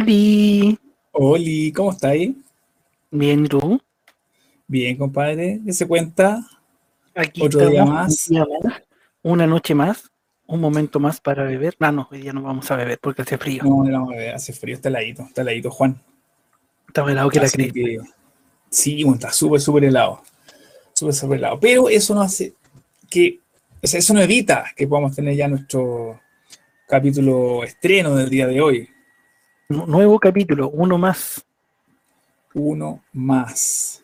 Oli, Oli, ¿cómo estáis? bien, ¿y tú? Bien, compadre. ¿Qué se cuenta? Aquí Otro día más. un día más, una noche más, un momento más para beber. No, no, hoy día no vamos a beber porque hace frío. No, no, no, hace frío, está heladito, está heladito, Juan. Está helado que la Así cresta. que, sí, está súper, súper helado. Súper, súper helado. Pero eso no hace que, o sea, eso no evita que podamos tener ya nuestro capítulo estreno del día de hoy. Nu- Nuevo capítulo, uno más. Uno más.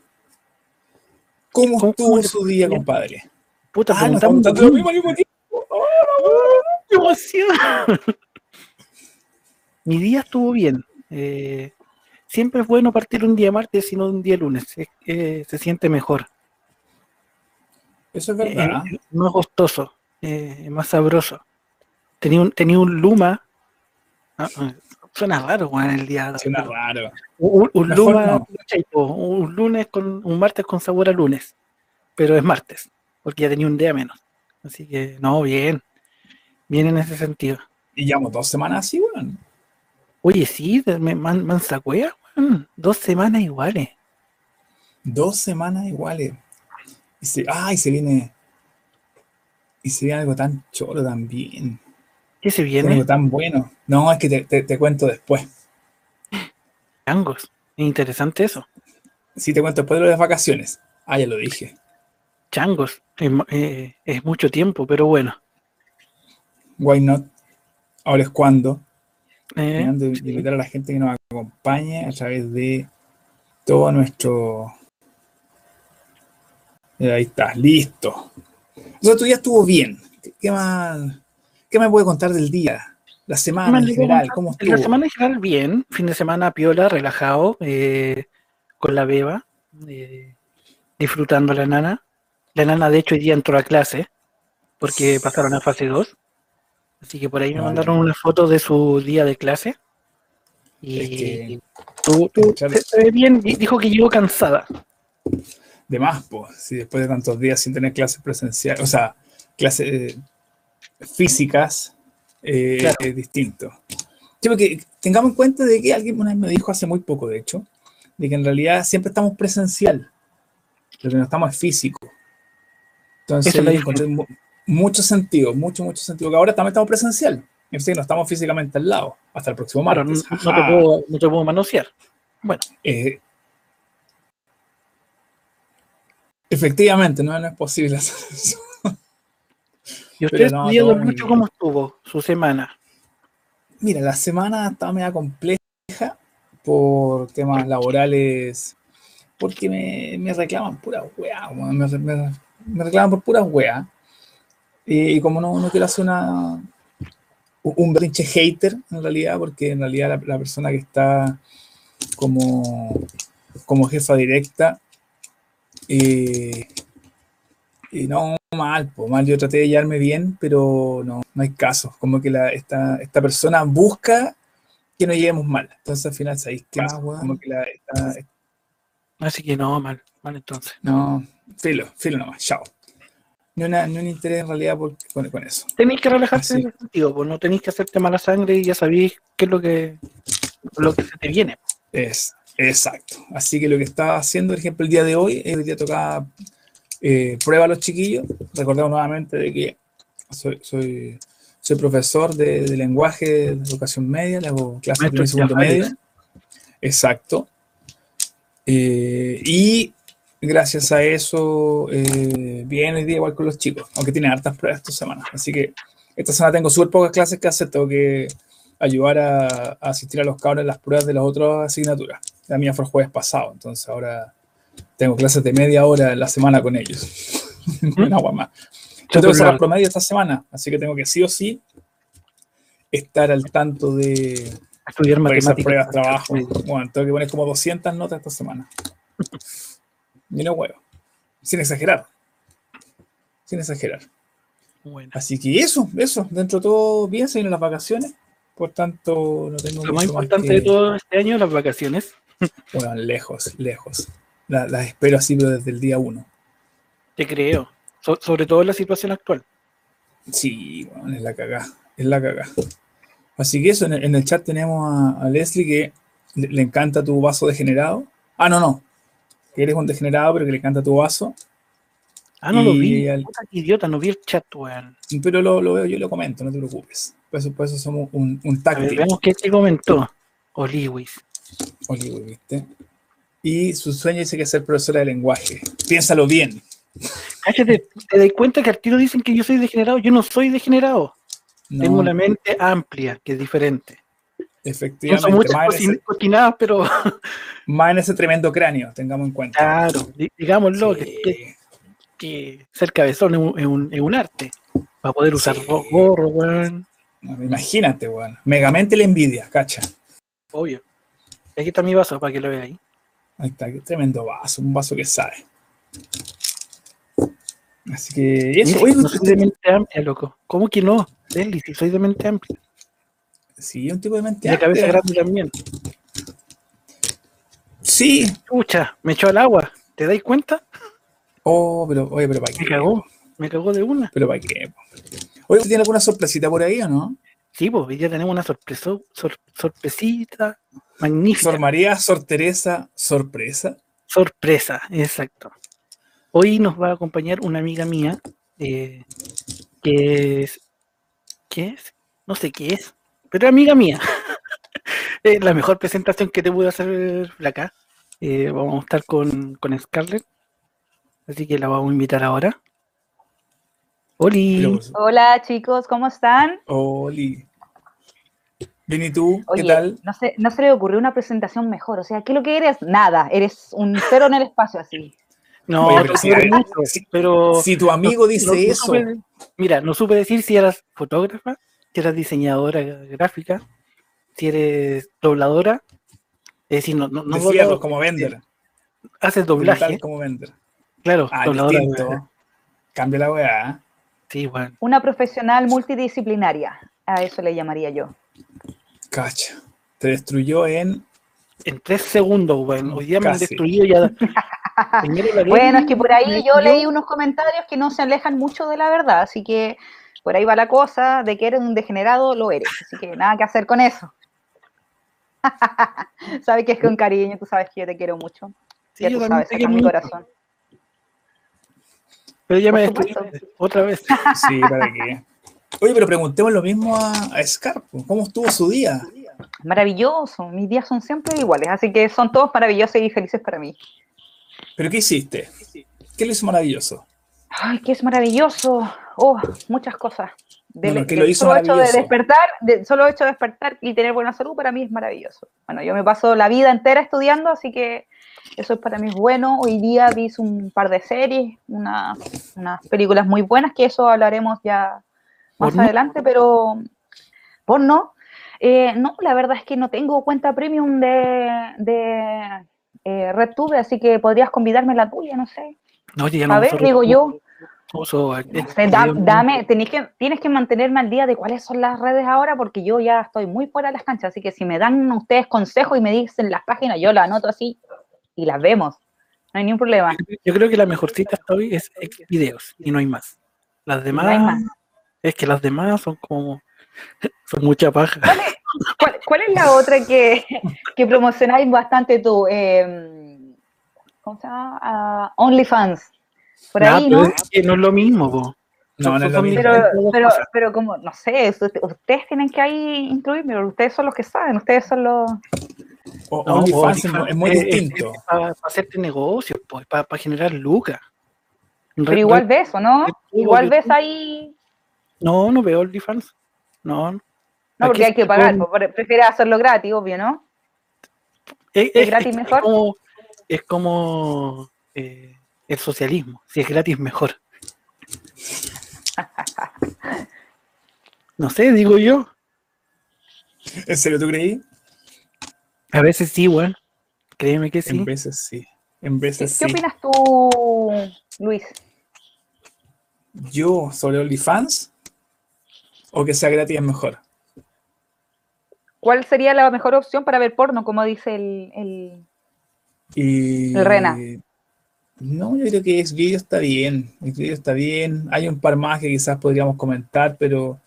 ¿Cómo ¿Cómo- estuvo su día, compadre? Puta, Ah, nos estamos lo mismo al mismo tiempo. ¡Qué emoción! Mi día estuvo bien. Eh, siempre es bueno partir un día martes y no un día lunes. Es- eh, se siente mejor. Eso es Eh, verdad. eh, no es costoso, eh, es más sabroso. Tenía un, tenía un luma. ah, ah, suena raro, weón, el día. Suena raro. Un, un Mejor luma, no. ¿cachai, po? un lunes con un martes con sabor a lunes, pero es martes, porque ya tenía un día menos. Así que, no, bien, bien en ese sentido. Y llevamos dos semanas así, weón. Oye, sí, me man, mansacuea, weón, dos semanas iguales. Dos semanas iguales. Y se, ay, se viene. Y se viene algo tan choro también. ¿Qué se viene tan bueno. No, es que te, te- te cuento después. Changos. Es interesante eso. Sí, te cuento después de las vacaciones. Ah, ya lo dije. Changos. Es, eh, es mucho tiempo, pero bueno. Why not? Ahora es cuando. Eh, de invitar a la gente que nos acompañe a través de todo nuestro. Eh, Ahí está, listo. O sea, tu día estuvo bien. ¿Qué- ¿Qué más, qué me puede contar del día? La semana Me en general, contar- ¿cómo La estuvo? semana en general bien, fin de semana piola, relajado, eh, con la beba, eh, disfrutando la nana. La nana de hecho hoy día entró a clase, porque pasaron a fase 2. Así que por ahí me mandaron una foto de su día de clase. Y Es que- tu- Echar- se, se ve bien, di- dijo que llegó cansada. De más, pues, si después de tantos días sin tener clases presenciales, o sea, clases eh, físicas, eh, Claro. es distinto. Sí, porque tengamos en cuenta de que alguien una vez me dijo hace muy poco, de hecho, de que en realidad siempre estamos presencial, lo que no estamos es físico. Entonces, Esa es la yo encontré mu- mucho sentido, mucho, mucho sentido, que ahora también estamos presencial, es decir, no estamos físicamente al lado, hasta el próximo Claro, no, martes. no te puedo, no te puedo manosear. Bueno, Eh, efectivamente, no, no es posible hacer eso. ¿Y usted, no, muy Lucho, cómo estuvo su semana? Mira, la semana estaba media compleja por temas laborales, porque me, me reclaman pura weá, weón, me, me- me reclaman por puras weá. Y, como no, no quiero hacer una, un berrinche hater, en realidad, porque en realidad la, la persona que está como, como jefa directa, eh, y no mal, po, mal, yo traté de llevarme bien, pero no, no hay caso. Como que la, esta, esta persona busca que nos llevemos mal. Entonces al final, ¿sabéis qué más, weón? Como que la, esta- Así que no, mal, mal entonces. no, filo, filo nomás, chao. Ni, una, ni un interés en realidad por- con, con eso. Tenéis que relajarse Así. en ese sentido, pues no tenéis que hacerte mala sangre y ya sabéis qué es lo que, lo que se te viene. Es, exacto. Así que lo que estaba haciendo, por ejemplo, el día de hoy, el día tocaba eh, prueba a los chiquillos. Recordemos nuevamente de que soy, soy, soy profesor de, de lenguaje de educación media, le hago clases de segundo medio. Exacto. Eh, y gracias a eso, eh, bien hoy día igual con los chicos, aunque tienen hartas pruebas esta semana. Así que esta semana tengo súper pocas clases que hacer, tengo que ayudar a, a asistir a los cabros en las pruebas de las otras asignaturas. La mía fue el jueves pasado, entonces ahora tengo clases de media hora en la semana con ellos. Una agua más. Yo tengo que cerrar promedio esta semana, así que tengo que sí o sí estar al tanto de Estudiar matemáticas. pruebas, trabajo. Bueno, tengo que poner como 200 notas esta semana. Y no huevo. Sin exagerar. Sin exagerar. Bueno, Así que eso, eso. Dentro de todo bien, se vienen las vacaciones. Por tanto, no tengo lo más mucho más importante que- de todo este año, las vacaciones. Bueno, lejos, lejos. La- Las espero así, pero desde el día uno. Te creo. So- sobre todo en la situación actual. Sí, bueno, es la cagá. Es la cagá. Así que eso, en el, en el chat tenemos a, a Leslie que le, le encanta tu vaso degenerado. Ah, no, no. Que eres un degenerado, pero que le encanta tu vaso. Ah, no lo vi. al- idiota, no vi el chat, weón. Pero lo, lo veo, yo lo comento, no te preocupes. Por eso, por eso somos un, un team. veamos qué te comentó. Oliwis. Oliver, ¿viste? Y su sueño dice que es ser profesora de lenguaje. Piénsalo bien. Cállate, ¿te das cuenta que al tiro dicen que yo soy degenerado? Yo no soy degenerado. No, Tengo una mente amplia, que es diferente. No son efectivamente, muchas cocinadas, pero más en ese tremendo cráneo, tengamos en cuenta. claro, di- digámoslo, Sí. que, ser cabezón es un, es un- es un arte. Para poder usar Sí. ro- gorro, weón. No, Imagínate, weón. Megamente la envidia, cacha. Obvio. Aquí está mi vaso para que lo veáis. Ahí está, qué tremendo vaso, un vaso que sabe. Así que eso, oye, no soy de mente amplia, loco. ¿Cómo que no? Leslie, si soy de mente amplia. sí, un tipo de mente Y de cabeza amplia. grande también. Sí. Escucha, me echó al agua. ¿Te dais cuenta? Oh, pero, oye, pero para qué. Me cagó. Me cagó de una. Pero para qué. Oye, ¿tiene alguna sorpresita por ahí o no? Sí, pues día tenemos una sorpreso- sor- sorpresita magnífica. Sor María, Sor Teresa, sorpresa. Sorpresa, exacto. Hoy nos va a acompañar una amiga mía eh, que es. ¿Qué es? No sé qué es, pero amiga mía. Es la mejor presentación que te pude hacer acá. Eh, vamos a estar con, con Scarlett, así que la vamos a invitar ahora. Oli, Hola chicos, ¿cómo están? Oli. Bien, ¿y tú? ¿Qué tal? No, se, no se le ocurrió una presentación mejor. O sea, ¿qué es lo que eres? Nada, eres un cero en el espacio así. no, Oye, pero si- quieres mucho, si- pero Si tu amigo no- dice no- no eso, supe- mira, no supe decir si eras fotógrafa, si eras diseñadora gráfica, si eres dobladora. Es decir, no, no, no doblador, como vender. haces doblaje, como vender. claro, Ah, dobladora. distinto. Cambia la weá. ¿eh? Sí, bueno. Una profesional multidisciplinaria. A eso le llamaría yo. Cacha. Te destruyó en. En tres segundos, bueno. Hoy día me han destruido ya. Bueno, es que por ahí yo leí unos comentarios que no se alejan mucho de la verdad, así que por ahí va la cosa de que eres un degenerado, lo eres. Así que nada que hacer con eso. sabes que es con cariño, tú sabes que yo te quiero mucho. Sí, ya yo tú también sabes, en mi corazón. Pero ya me destruyó otra vez. Sí, ¿para qué? Oye, pero preguntemos lo mismo a, a Scar. ¿Cómo estuvo su día? Maravilloso, mis días son siempre iguales, así que son todos maravillosos y felices para mí. ¿Pero qué hiciste? ¿Qué lo hizo maravilloso? Ay, qué es maravilloso. Oh, muchas cosas. Del, Bueno, ¿qué del lo hizo solo hecho de despertar, de, solo hecho de despertar y tener buena salud para mí es maravilloso. Bueno, yo me paso la vida entera estudiando, así que eso es para mí es bueno. Hoy día vi un par de series, una- unas películas muy buenas, que eso hablaremos ya más ¿Porno? adelante, pero porno. Eh, no, la verdad es que no tengo cuenta premium de, de eh, RedTube, así que podrías convidarme la tuya, no sé. No, ya A no ver, uso- digo yo. uso- No sé, da- dame, tenés que, tienes que mantenerme al día de cuáles son las redes ahora, porque yo ya estoy muy fuera de las canchas, así que si me dan ustedes consejos y me dicen las páginas, yo las anoto así y las vemos. No hay ningún problema. Yo creo que la mejor cita hasta hoy es videos y no hay más. Las demás, hay más. Es que las demás son como, son mucha paja. ¿Cuál, cuál es la otra que, que promocionáis bastante tú? Eh, ¿Cómo se llama? Ah, OnlyFans. Por Ah, ahí, pero ¿no? es que no es lo mismo, po. No, no es lo Son- mismo. Pero, pero, pero como, no sé, usted- ustedes tienen que ahí incluirme, ustedes son los que saben, ustedes son los... O- No, OnlyFans es, es muy es- distinto. Es, para, hacerte negocios, pues, para, generar lucas. Pero igual ves, ¿o no? Igual ves ahí... No, no veo OnlyFans. No. No, Aquí porque hay que pagar, pone- pues, prefieres hacerlo gratis, obvio, ¿no? Es, ¿Es gratis mejor? como, es como eh, el socialismo. Si es gratis, mejor. No sé, digo yo. ¿En serio tú creí? A veces sí, weón. Créeme que En sí. veces sí. En ¿Qué, veces qué sí. opinas tú, Luis? Yo sobre OnlyFans o que sea gratis es mejor. ¿Cuál sería la mejor opción para ver porno, como dice el... el- Y El Rena. No, yo creo que Xvideo está bien. Xvideo está bien. Hay un par más que quizás podríamos comentar, pero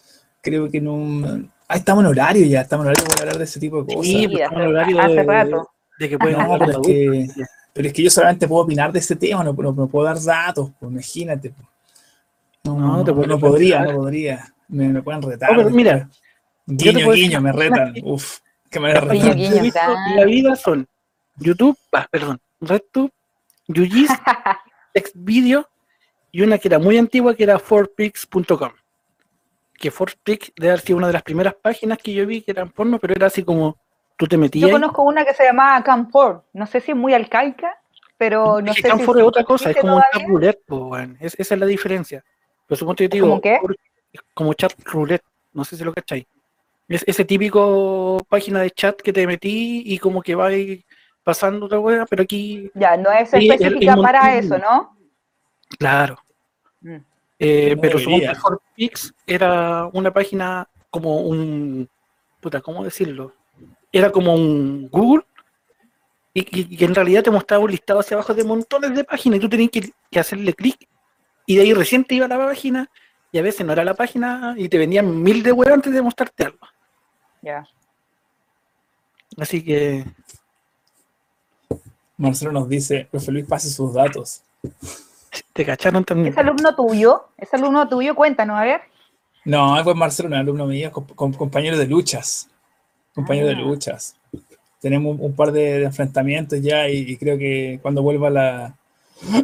creo que en un, Ah, estamos en horario ya, estamos en horario para hablar de ese tipo de cosas. Sí, pues, estamos en hace- horario hace de, rato. de que pueden No, hablar pero es que-. Pero es que yo solamente puedo opinar de ese tema, no, no- no puedo dar datos, pues, imagínate. pues. No, No, no, te puedo no podría, no podría. Me, me pueden retar. Pero mira, guiño, guiño, decir- me retan. Uf, que me Los Guiño, guiño. visto la vida son YouTube, ah, perdón, RedTube, Yugis, Xvideo y una que era muy antigua que era 4pix.com. Que 4pix debe haber sido una de las primeras páginas que yo vi que eran porno, pero era así como tú te metías. Yo conozco una que se llamaba Camfor. No sé si es muy arcaica, pero no es que sé si Canfor es otra cosa, es como un todavía. po, weón. Es- esa es la diferencia. Pero supongo que yo te digo, ¿Cómo qué? Es como chat roulette, no sé si lo cacháis. Es ese típico página de chat que te metí y como que va pasando otra wea, pero aquí, Ya, no es Sí, el- el específica para eso, ¿no? claro. Mm. Eh, pero que 4pix era una página como un. Puta, ¿cómo decirlo? Era como un Google y, y- y en realidad te mostraba un listado hacia abajo de montones de páginas y tú tenías que, que hacerle clic y de ahí recién te iba a la página y a veces no era la página y te vendían mil de web antes de mostrarte algo. Ya. Así que Marcelo nos dice, profe Luis, pase sus datos. te cacharon también. ¿Es alumno tuyo? ¿Es alumno tuyo? Cuéntanos, a ver. No, pues Marcelo no es alumno mío, com- compañero de luchas. Compañero de Ah. luchas. Tenemos un, un par de, de enfrentamientos ya y, y creo que cuando vuelva la,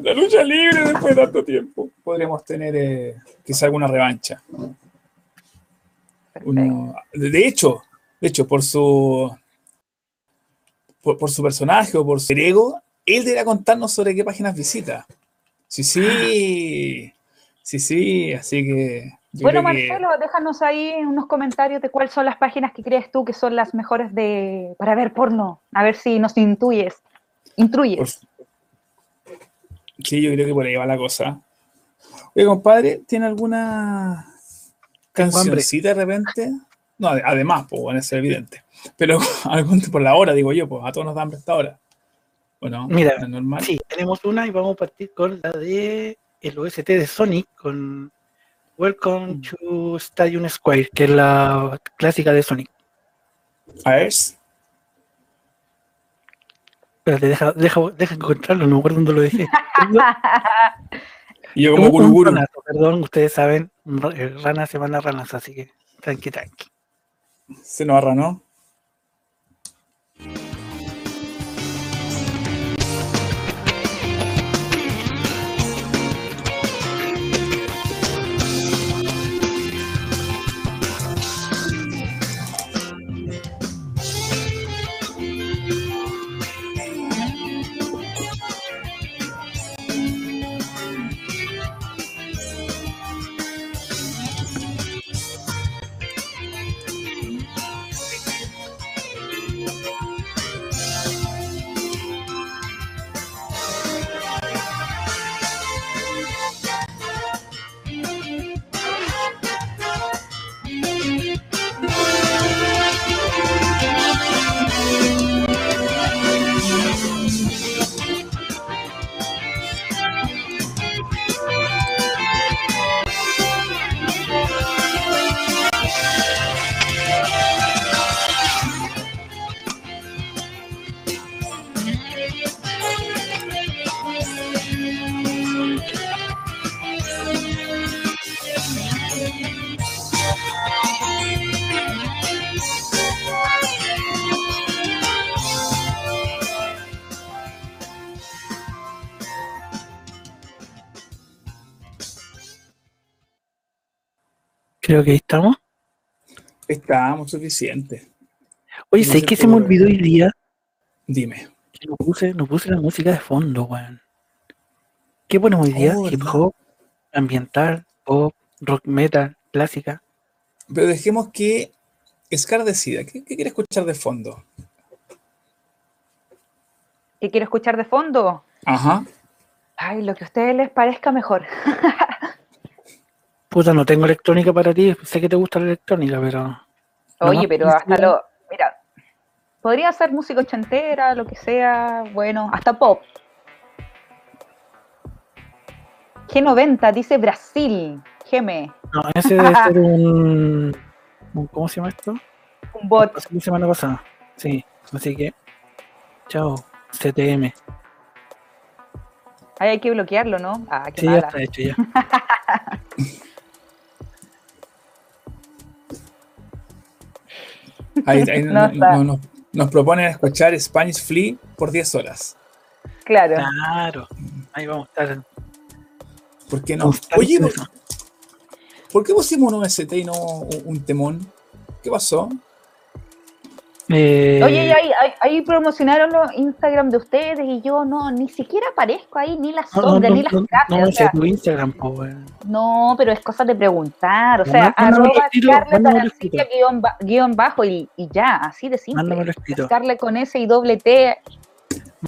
la lucha libre después de tanto tiempo, podríamos tener eh, quizá alguna revancha. Uno- de hecho, de hecho, por su por, por su personaje o por su ego, él debería contarnos sobre qué páginas visita. Sí, sí. Sí, sí, así que. Bueno, que- Marcelo, déjanos ahí unos comentarios de cuáles son las páginas que crees tú que son las mejores de para ver porno. A ver si nos intuyes. Intruyes. Por- Sí, yo creo que por ahí va la cosa. Oye, compadre, ¿tiene alguna cancioncita de repente? No, ade- además, pues, bueno, es evidente. Pero algún por la hora, digo yo, pues a todos nos da hambre esta hora. ¿O no? Mira, ¿Es normal? Sí, tenemos una y vamos a partir con la de el OST de Sonic con Welcome to Stadium Square, que es la clásica de Sonic. A ver. Espérate, deja, deja, deja encontrarlo, no me acuerdo dónde lo dejé. Y yo como ranazo, perdón, ustedes saben, eh, ranas se van a ranas, así que tranqui, tranqui. Se nos arranó. Creo que ahí estamos. Estábamos suficiente. Oye, No sé que se me olvidó hoy día Dime. no puse, no puse la música de fondo, weón. ¿Qué ponemos hoy día? Oh, Hip hop, ambiental, pop, rock metal, clásica. Pero dejemos que Scar decida. ¿Qué, qué quiere escuchar de fondo? ¿Qué quiero escuchar de fondo? Ajá. Ay, lo que a ustedes les parezca mejor. Puta, no tengo electrónica para ti, sé que te gusta la electrónica, pero... Oye, pero hasta lo. Mira, podría ser música ochentera, lo que sea, bueno, hasta pop. G90 dice Brasil, Geme. No, ese debe ser un, un- ¿cómo se llama esto? Un bot. La semana pasada. Sí, así que, chao, CTM. Ahí hay que bloquearlo, ¿no? Ah, qué Sí, ya mala. está hecho ya. Ahí, ahí No no- está. no- no- nos proponen escuchar Spanish Flea por 10 horas. Claro. Claro, ahí vamos a estar. ¿Por qué no? Oye, ¿por, qué pusimos un OST y no un, un temón? ¿Qué pasó? Eh, Oye, ahí, ahí, ahí promocionaron los Instagram de ustedes y yo no, ni siquiera aparezco ahí, ni las no, no, sombras, no, ni las no, casas. no me o sea, tu Instagram, po, no, pero es cosa de preguntar. O sea, arroba Scarlett guion, ba- guion bajo y, y ya, así de simple. Scarlett con S y doble T.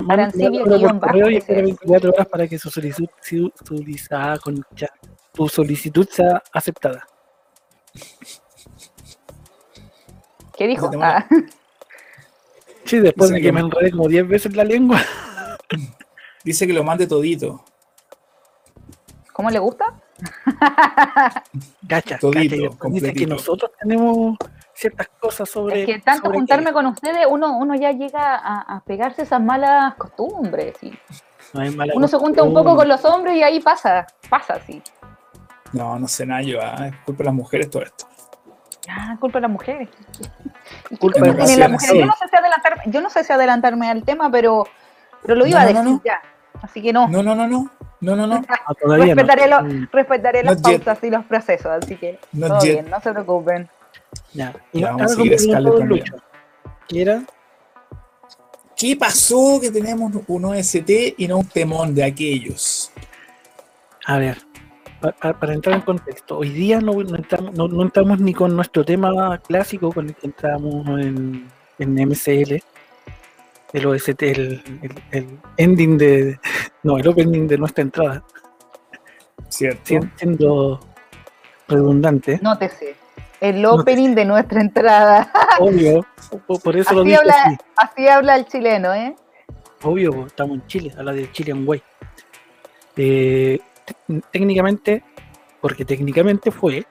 Arancibia guion bajo, y ese espera es. 24 horas para que su solicitud, su, ah, concha, tu solicitud sea aceptada. ¿Qué dijo? Ah, Sí, después Dice de que que- me enredé como 10 veces la lengua. Dice que lo mande todito. ¿Cómo le gusta? Cacha, Todito, dice que nosotros tenemos ciertas cosas sobre. Es que tanto sobre juntarme con ustedes, uno, uno ya llega a, a pegarse esas malas costumbres. y no hay mala Uno se junta un poco con los hombres y ahí pasa, pasa así. No, no sé nada yo. Es culpa de las mujeres todo esto. Ah, culpa de las mujeres. ¿Y qué Culpa de las mujeres. Yo no sé si adelantarme, yo no sé si adelantarme al tema, pero, pero lo iba No, a decir no. ya. Así que no, No, no, no, no. No, no, no. Ah, todavía no. respetaré, lo- Mm, respetaré las pautas y los procesos, así que Not todo yet. bien, no se preocupen. Ya. Y Ya, vamos a seguir. Lucho. ¿Qué era? ¿Qué pasó que tenemos un OST y no un temón de aquellos? A ver, pa- pa- para entrar en contexto, hoy día no, no entramos, no- no entramos ni con nuestro tema clásico con el que entramos en, en MCL, el OST, el, el- el ending de. No, el opening de nuestra entrada, ¿Cierto? si- siendo redundante, Nótese, el opening de nuestra entrada. obvio, po- por eso lo habla, así. así habla el chileno, ¿eh? Obvio, estamos en Chile, habla de Chilean Way. Eh, técnicamente, porque técnicamente fue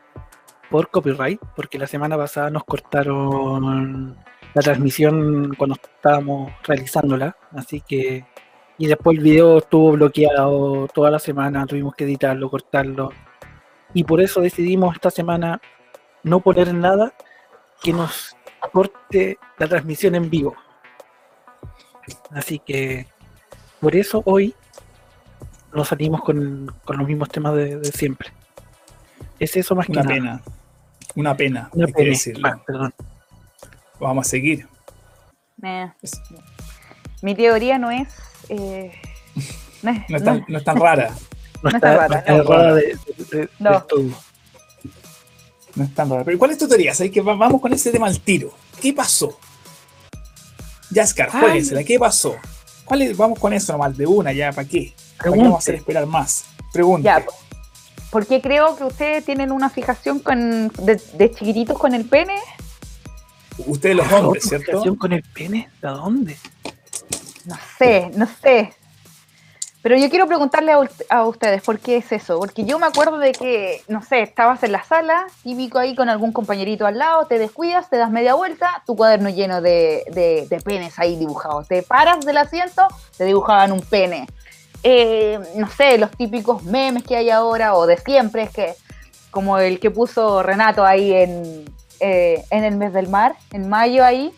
por copyright, porque la semana pasada nos cortaron la transmisión cuando estábamos realizándola, así que y después el video estuvo bloqueado toda la semana, tuvimos que editarlo, cortarlo, y por eso decidimos esta semana no poner nada que nos corte la transmisión en vivo. Así que por eso hoy nos salimos con, con los mismos temas de, de siempre. Es eso más que Una nada. pena. Una pena, Una hay que pena. decirlo. Ah, perdón. Vamos a seguir. Eh, Es- mi teoría no es... eh, no es- No es no- tan, no es tan rara. No No está, está rara, no no. rara de, de- de- No. del todo. No es tan rara. Pero ¿cuál es tu teoría? ¿Sabes que va- vamos con ese tema al tiro? ¿Qué pasó? Jaskar, Ay. jueguesela. ¿Qué pasó? ¿Cuál es? Vamos con eso nomás, de una ya, ¿para qué? ¿Para qué vamos a hacer esperar más? Pregunta. Porque creo que ustedes tienen una fijación con, de, de chiquititos con el pene. Ustedes los ¿Otra hombres, ¿cierto? fijación con el pene? ¿De dónde? No sé, no sé. Pero yo quiero preguntarle a ustedes por qué es eso. Porque yo me acuerdo de que, no sé, estabas en la sala, típico ahí con algún compañerito al lado, te descuidas, te das media vuelta, tu cuaderno lleno de, de- de penes ahí dibujados. Te paras del asiento, te dibujaban un pene. Eh, no sé, los típicos memes que hay ahora o de siempre, es que como el que puso Renato ahí en, eh, en el mes del mar, en mayo ahí,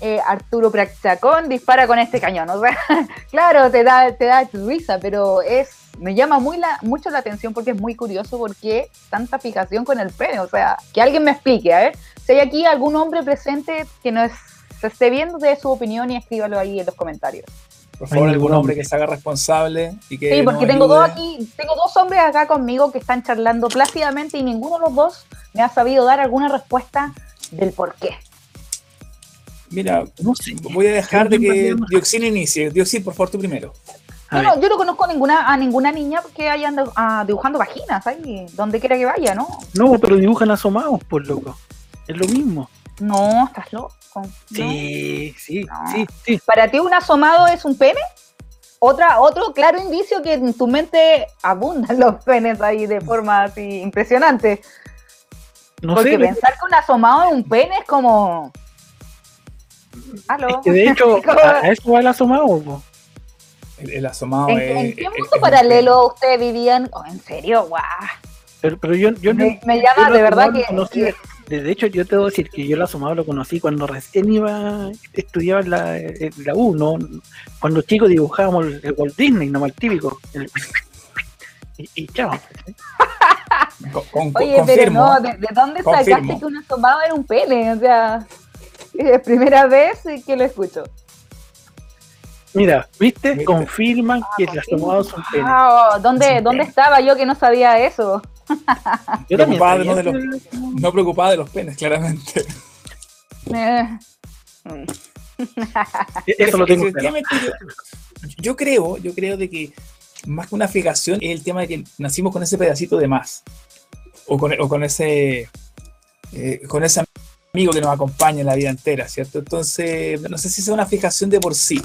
eh, Arturo Prachacón dispara con este cañón. O sea, claro, te da, te da risa, pero es me llama muy la, mucho la atención porque es muy curioso por qué tanta fijación con el pene. O sea, que alguien me explique, a ver. Si hay aquí algún hombre presente que nos se esté viendo de su opinión y escríbalo ahí en los comentarios. Por favor, algún hombre que se haga responsable y que. Sí, porque nos tengo dos aquí, tengo dos hombres acá conmigo que están charlando plácidamente y ninguno de los dos me ha sabido dar alguna respuesta del por qué. Mira, No sé. voy a dejar de ¿Quién va a que Dioxin inicie. Dioxin, por favor, tú primero. A Yo ver, no, yo no conozco ninguna, a ninguna niña que haya andado, ah, dibujando vaginas ahí, donde quiera que vaya, ¿no? no, pero dibujan asomados, por loco. Es lo mismo. No, estás loco. No. Sí, sí, No. sí, sí. ¿Para ti un asomado es un pene? Otra, otro claro indicio que en tu mente abundan los penes ahí de forma así impresionante. No Porque sé, pensar que un asomado es un pene es como. ¿Aló? es que de hecho, a, eso va el asomado. po. El, el asomado ¿En, es. en qué mundo es paralelo ustedes vivían? Oh, ¿En serio? ¡Guau! Pero, pero yo, yo no- Me, me yo llama de verdad que. lo conocí- de, de hecho, yo te debo decir que yo el asomado lo conocí cuando recién iba, estudiaba en la, en la U, ¿no? Cuando chicos dibujábamos el, el Walt Disney, no el típico. el- y, y chao. Con- con- Oye, pero no, ¿de, de dónde sacaste Confirmo. que un asomado era un pene? O sea, es primera vez que lo escucho. Mira, ¿viste? Confirman que el asomado son penes. Wow, ¿dónde, Es un ¿Dónde pene. estaba yo que no sabía eso? Yo Preocupada de no preocupada de los penes, claramente. Eh, mm. Eso lo tengo yo, yo creo, yo creo de que más que una fijación es el tema de que nacimos con ese pedacito de más. O con, o con ese eh, con ese amigo que nos acompaña en la vida entera, ¿cierto? Entonces, no sé si sea una fijación de por sí.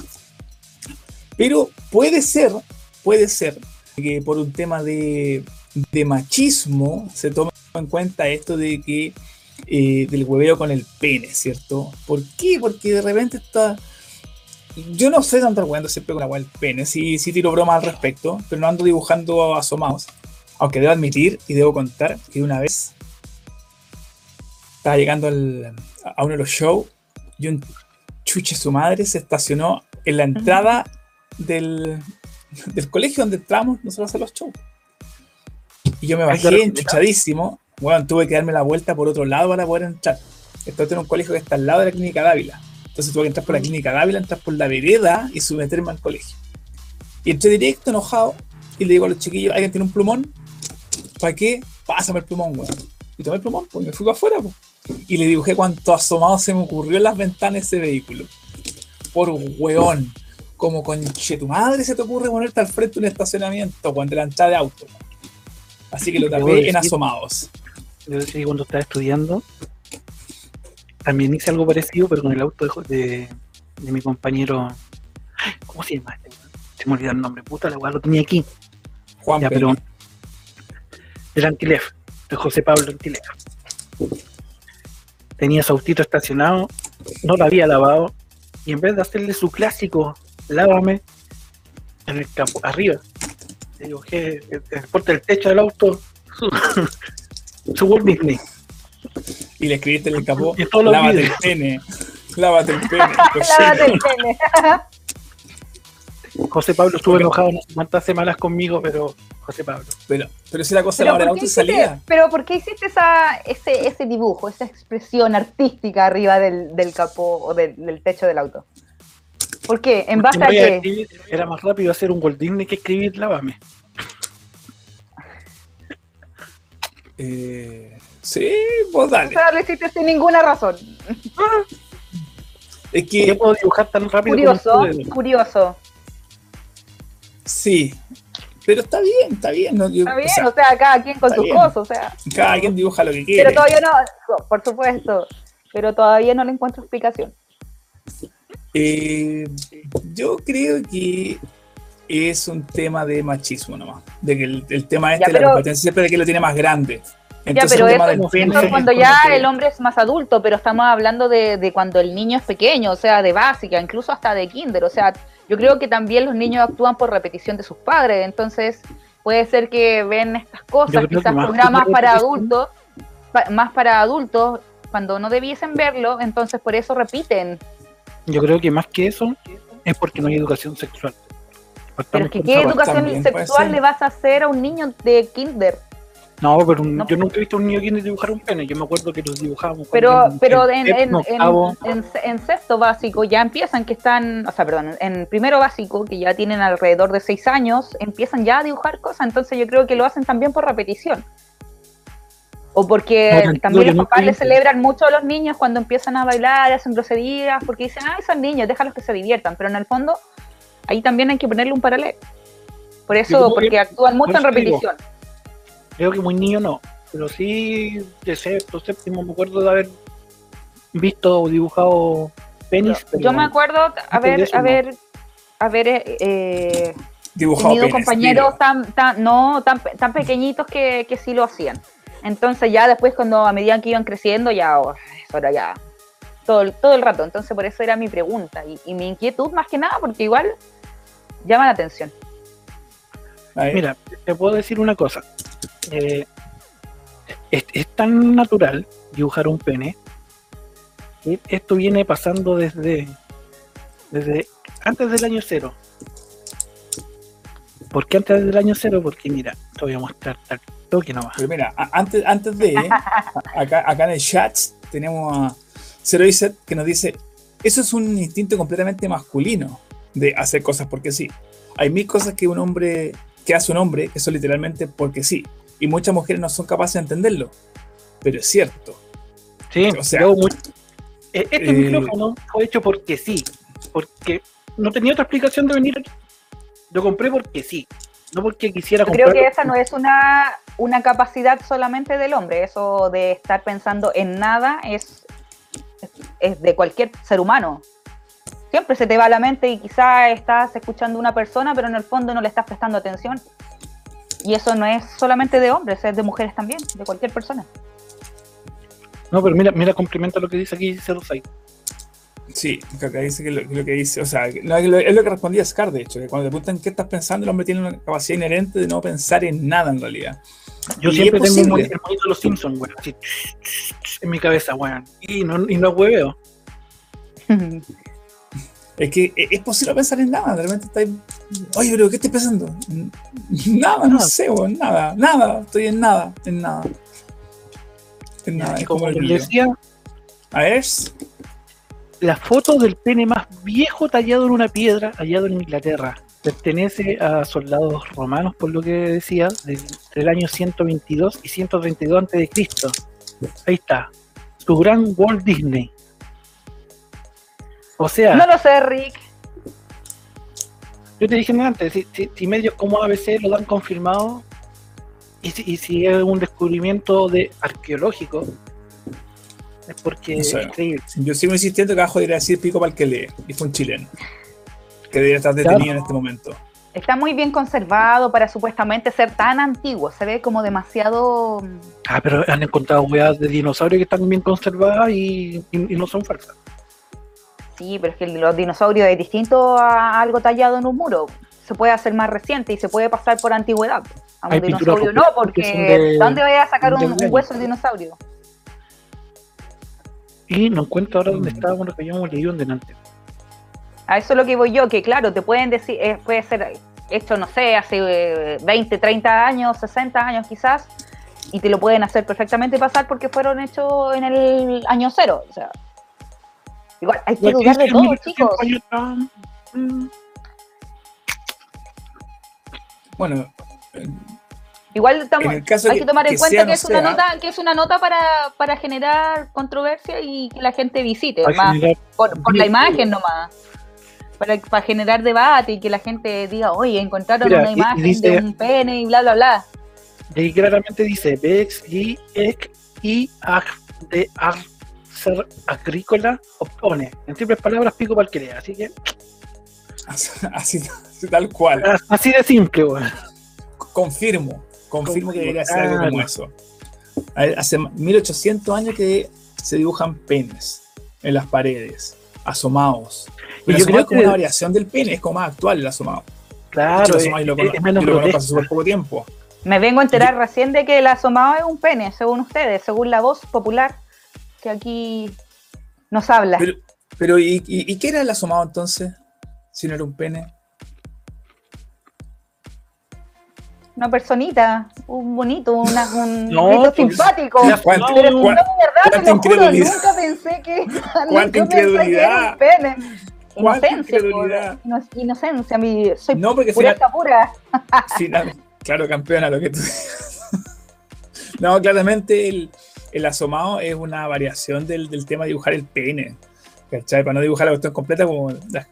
Pero puede ser, puede ser que por un tema de, de machismo se tome en cuenta esto de que eh, del hueveo con el pene, ¿cierto? ¿Por qué? Porque de repente está. Yo no sé tanto jugando siempre con hueá del pene, sí, sí tiro bromas al respecto, pero no ando dibujando asomados. Aunque debo admitir y debo contar que una vez estaba llegando al- a uno de los shows y un chuche su madre se estacionó en la entrada del, del colegio donde entramos nosotros a hacer los shows. Y yo me bajé enchuchadísimo. Bueno, tuve que darme la vuelta por otro lado para poder entrar. Esto es un colegio que está al lado de la clínica Dávila. Entonces tuve que entrar por la clínica Dávila, entrar por la vereda y someterme al colegio. Y entré directo, enojado, y le digo a los chiquillos, ¿alguien tiene un plumón? ¿Para qué? Pásame el plumón, weón. Y tomé el plumón, pues me fui para afuera, pues. Y le dibujé cuánto asomado se me ocurrió en las ventanas de ese vehículo. Por weón. Como conche tu madre se te ocurre ponerte al frente de un estacionamiento cuando la entrada de auto. Así que lo tapé en asomados. Yo decía que cuando estaba estudiando, también hice algo parecido, pero con el auto de, de, de mi compañero. ¿Cómo se llama? este? Se me olvidó el nombre, puta, la weá lo tenía aquí. Juan Ya, pero. Del Antilef, de José Pablo Antilef. Tenía su autito estacionado, no lo había lavado, y en vez de hacerle su clásico, lávame, en el capo, arriba, le dibujé en el porte del techo del auto su, su Walt Disney. Y le escribiste en el capó, lávate el pene. Lávate el pene. Pues Lávate el pene. José Pablo estuvo enojado no sé cuántas semanas conmigo, pero José Pablo. Pero, pero si la cosa Pero lavar el ¿por, auto qué salía. pero ¿por qué hiciste esa, ese, ese dibujo, esa expresión artística arriba del, del capó o del, del techo del auto? ¿Por qué? ¿En base a qué? escribir- era más rápido hacer un Walt Disney que escribir Lávame. Eh, sí, pues O dale. sea, lo hiciste sin ninguna razón. Es Yo que pues, puedo dibujar tan rápido Curioso, curioso. sí. Pero está bien, está bien. ¿no? Yo- Está bien, o sea, o sea, cada quien con sus bien. cosas, o sea. cada quien dibuja lo que quiere. Pero todavía no, por supuesto, pero todavía no le encuentro explicación. Eh, yo creo que es un tema de machismo nomás. De que el, el tema este Ya, de la pero- competencia siempre de que lo tiene más grande. Ya, Entonces pero el tema eso, eso es cuando ya que- el hombre es más adulto, pero estamos hablando de, de cuando el niño es pequeño, o sea, de básica, incluso hasta de kinder. O sea, yo creo que también los niños actúan por repetición de sus padres, entonces puede ser que ven estas cosas, quizás programas para adultos, pa- más para adultos, cuando no debiesen verlo, entonces por eso repiten. Yo creo que más que eso es porque no hay educación sexual. Pero es que ¿qué educación también puede sexual le vas a hacer a un niño de kinder? No, pero un- No. yo nunca he visto a un niño que dibujar un pene. Yo me acuerdo que los dibujábamos. Pero, pero en, en, en- en sexto básico ya empiezan que están, o sea, perdón, en primero básico, que ya tienen alrededor de seis años, empiezan ya a dibujar cosas, entonces yo creo que lo hacen también por repetición. O porque No, también los papás hice. celebran mucho a los niños cuando empiezan a bailar, hacen groserías, porque dicen, ah, son niños, déjalos que se diviertan, pero en el fondo ahí también hay que ponerle un paralelo. Por eso, creo que- porque actúan mucho en digo, repetición. Creo que muy niño no. Pero sí, de sexto, séptimo, me acuerdo de haber visto o dibujado penis. pero Yo me acuerdo haber, eso no. haber, haber eh, dibujado tenido compañeros tan, tan, no, tan, tan pequeñitos que, que sí lo hacían. Entonces ya después cuando a medida que iban creciendo, ya oh, eso era ya todo, el- todo el rato. Entonces por eso era mi pregunta y, y mi inquietud más que nada, porque igual llama la atención. A ver, Mira, te puedo decir una cosa. Eh, es, es tan natural dibujar un pene. que Esto viene pasando desde, desde antes del año cero. ¿Por qué antes del año cero? Porque mira, te voy a mostrar tal toque nomás. Pero mira, antes, antes de, acá, acá en el chat tenemos a Zero Iset que nos dice, eso es un instinto completamente masculino de hacer cosas porque sí. Hay mil cosas que un hombre, que hace un hombre, que son literalmente porque sí. Y muchas mujeres no son capaces de entenderlo. Pero es cierto. Sí, O sea, eh, este eh, micrófono fue hecho porque sí, porque no tenía otra explicación de venir aquí. Lo compré porque sí, no porque quisiera Yo creo que esa no es una, una capacidad solamente del hombre, eso de estar pensando en nada es, es, de cualquier ser humano. Siempre se te va a la mente y quizás estás escuchando a una persona, pero en el fondo no le estás prestando atención. Y eso no es solamente de hombres, es de mujeres también, de cualquier persona. No, pero mira, mira, complementa lo que dice aquí 06. Sí, que acá dice que lo, que lo que dice, o sea, lo- es lo que respondía Scar, de hecho, que cuando te preguntan qué estás pensando, el hombre tiene una capacidad inherente de no pensar en nada en realidad. Yo siempre tengo un monito de los Simpsons, weón, así en mi cabeza, weón. Y no, y no hueveo. Es que e- es posible pensar en nada, de repente está ahí, oye, pero ¿qué estás pensando? Nada, no sé, weón, nada, nada, estoy en nada, en nada. En nada, es como como el decía, A ver, la foto del pene más viejo tallado en una piedra hallado en Inglaterra. Pertenece a soldados romanos, por lo que decía, del, del año 122 y 132 a.C. Ahí está. Su gran Walt Disney. O sea, No lo sé, Rick. yo te dije antes, si, si- si medios como ABC lo dan confirmado, y si, y si es un descubrimiento de arqueológico, es porque No sé. es increíble. yo sigo insistiendo que abajo debería decir pico para el que lee, y fue un chileno, que debería estar detenido en este momento. Está muy bien conservado para supuestamente ser tan antiguo. Se ve como demasiado. mm, Ah, pero han encontrado hueás de dinosaurios que están bien conservadas y, y- y no son falsas. Sí, pero es que los dinosaurios es distinto a algo tallado en un muro. Se puede hacer más reciente y se puede pasar por antigüedad. A un Hay dinosaurio no, porque de- ¿dónde voy a sacar un, un hueso de dinosaurio? Y no encuentro ahora dónde Mm. estábamos lo que habíamos leído en delante. A eso es lo que voy yo, que claro, te pueden decir, eh, puede ser hecho, no sé, hace eh, 20, 30 años, 60 años quizás, y te lo pueden hacer perfectamente pasar porque fueron hechos en el año cero. O sea, igual, hay que dudar de todo, 1800 chicos. Bueno, eh, Igual estamos, hay que tomar en que cuenta sea, que no es una sea, nota, que es una nota para, para generar controversia y que la gente visite, más generar- por, por la imagen nomás. Para, para generar debate y que la gente diga, oye, encontraron Mira, una imagen dice- de un pene y bla, bla, bla. Y ahí claramente dice Bex y Ek y Ag de Ar ser agrícola opone. En simples palabras, pico para el que lea. Así que, así, así- tal cual. así de simple, weón. Confirmo, confirmo que debería ser algo como eso. A ver, Hace 1800 años que se dibujan penes en las paredes, asomados. Y yo asomado creo es como que- una variación del pene, es como más actual el asomado. Claro, el asomado lo, es- menos yo lo conozco hace súper poco tiempo. Me vengo a enterar recién de que el asomado es un pene, según ustedes, según la voz popular que aquí nos habla. Pero, pero ¿y, y, y qué era el asomado entonces? Si no era un pene. Una personita, un bonito, una, un No, pues, simpático. ya, ¿Cuánto- Pero no, de verdad, te lo juro, incredulidad. nunca pensé que. Cuánta nunca pensé que incredulidad. era un pene. Inocencia, incredulidad. ino- inocencia, mi, soy No, porque pureza pura. Final, claro, campeona, lo que tú No, claramente el, el asomado es una variación del, del tema de dibujar el pene. ¿Cachai? Para no dibujar la cuestión completa, como las,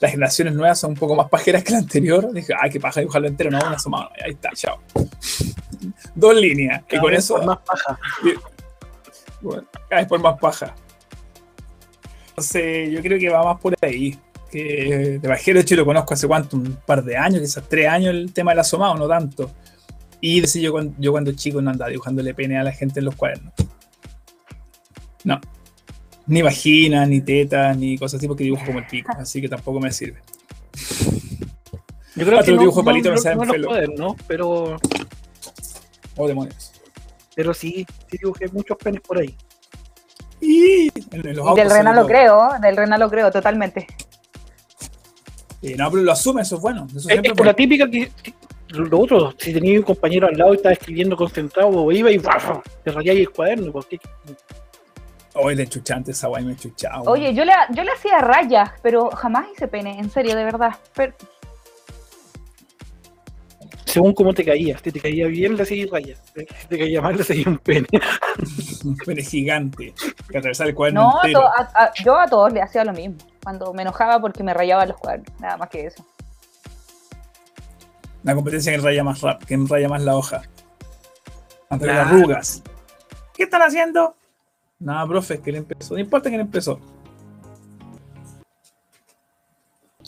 las generaciones nuevas son un poco más pajeras que la anterior. Dije, ay, qué paja dibujarlo entero, no, un asomado. Ahí está, chao. Dos líneas. Y Cada con vez eso, por más paja. bueno, cada vez por más paja. Entonces, yo creo que va más por ahí. Que de bajero, de hecho, lo conozco hace cuánto, un par de años, quizás tres años, el tema del asomado, no tanto. Y decir, yo, cuando, yo cuando chico no andaba dibujándole pene a la gente en los cuadernos. No. Ni vagina, ni teta, ni cosas así, porque dibujo como el pico, así que tampoco me sirve. Yo creo Ah, que no, dibujo no, palito me no- sale no en los pelo. cuadernos, pero, Oh, demonios. pero sí, sí dibujé muchos penes por ahí. Y en los Y autos, del Renan lo creo, del Renan lo creo, totalmente. Eh, no, pero lo asume, eso es bueno. Eso Es, siempre es es con la típica que, que- lo otro, si tenía un compañero al lado y estaba escribiendo concentrado, o iba y ¡buf! te rayáis el cuaderno, porque Oh, el enchuchante, esa guay me enchuchaba. Oye, yo le, yo le hacía rayas, pero jamás hice pene, en serio, de verdad. Pero, según cómo te caías, si te caía bien le hacías rayas, si te caía mal le hacías un pene. Un pene gigante que atravesaba el cuaderno no, a entero. to- a- a- yo a todos le hacía lo mismo. Cuando me enojaba porque me rayaba los cuadernos, nada más que eso. La competencia que raya más rap, que raya más la hoja. Ante las Claro. arrugas. ¿Qué están haciendo? Nada, profe, es que él empezó. No importa quién empezó.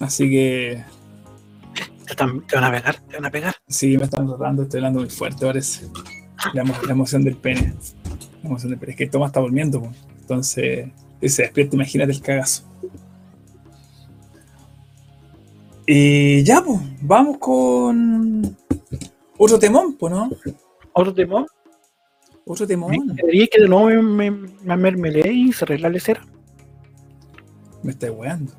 Así que Te, están- te van a pegar, te van a pegar. sí, me están rotando, estoy hablando muy fuerte, parece. La, emo- la emoción del pene. La emoción del pene. Es que Tomás está durmiendo, po. entonces, si se despierta, imagínate el cagazo. Y ya, pues, vamos con otro temón, pues, ¿no? Otro tema, Otro temón. quería que de nuevo me, me, me mermeleé y se arregla la cera. Me está weando.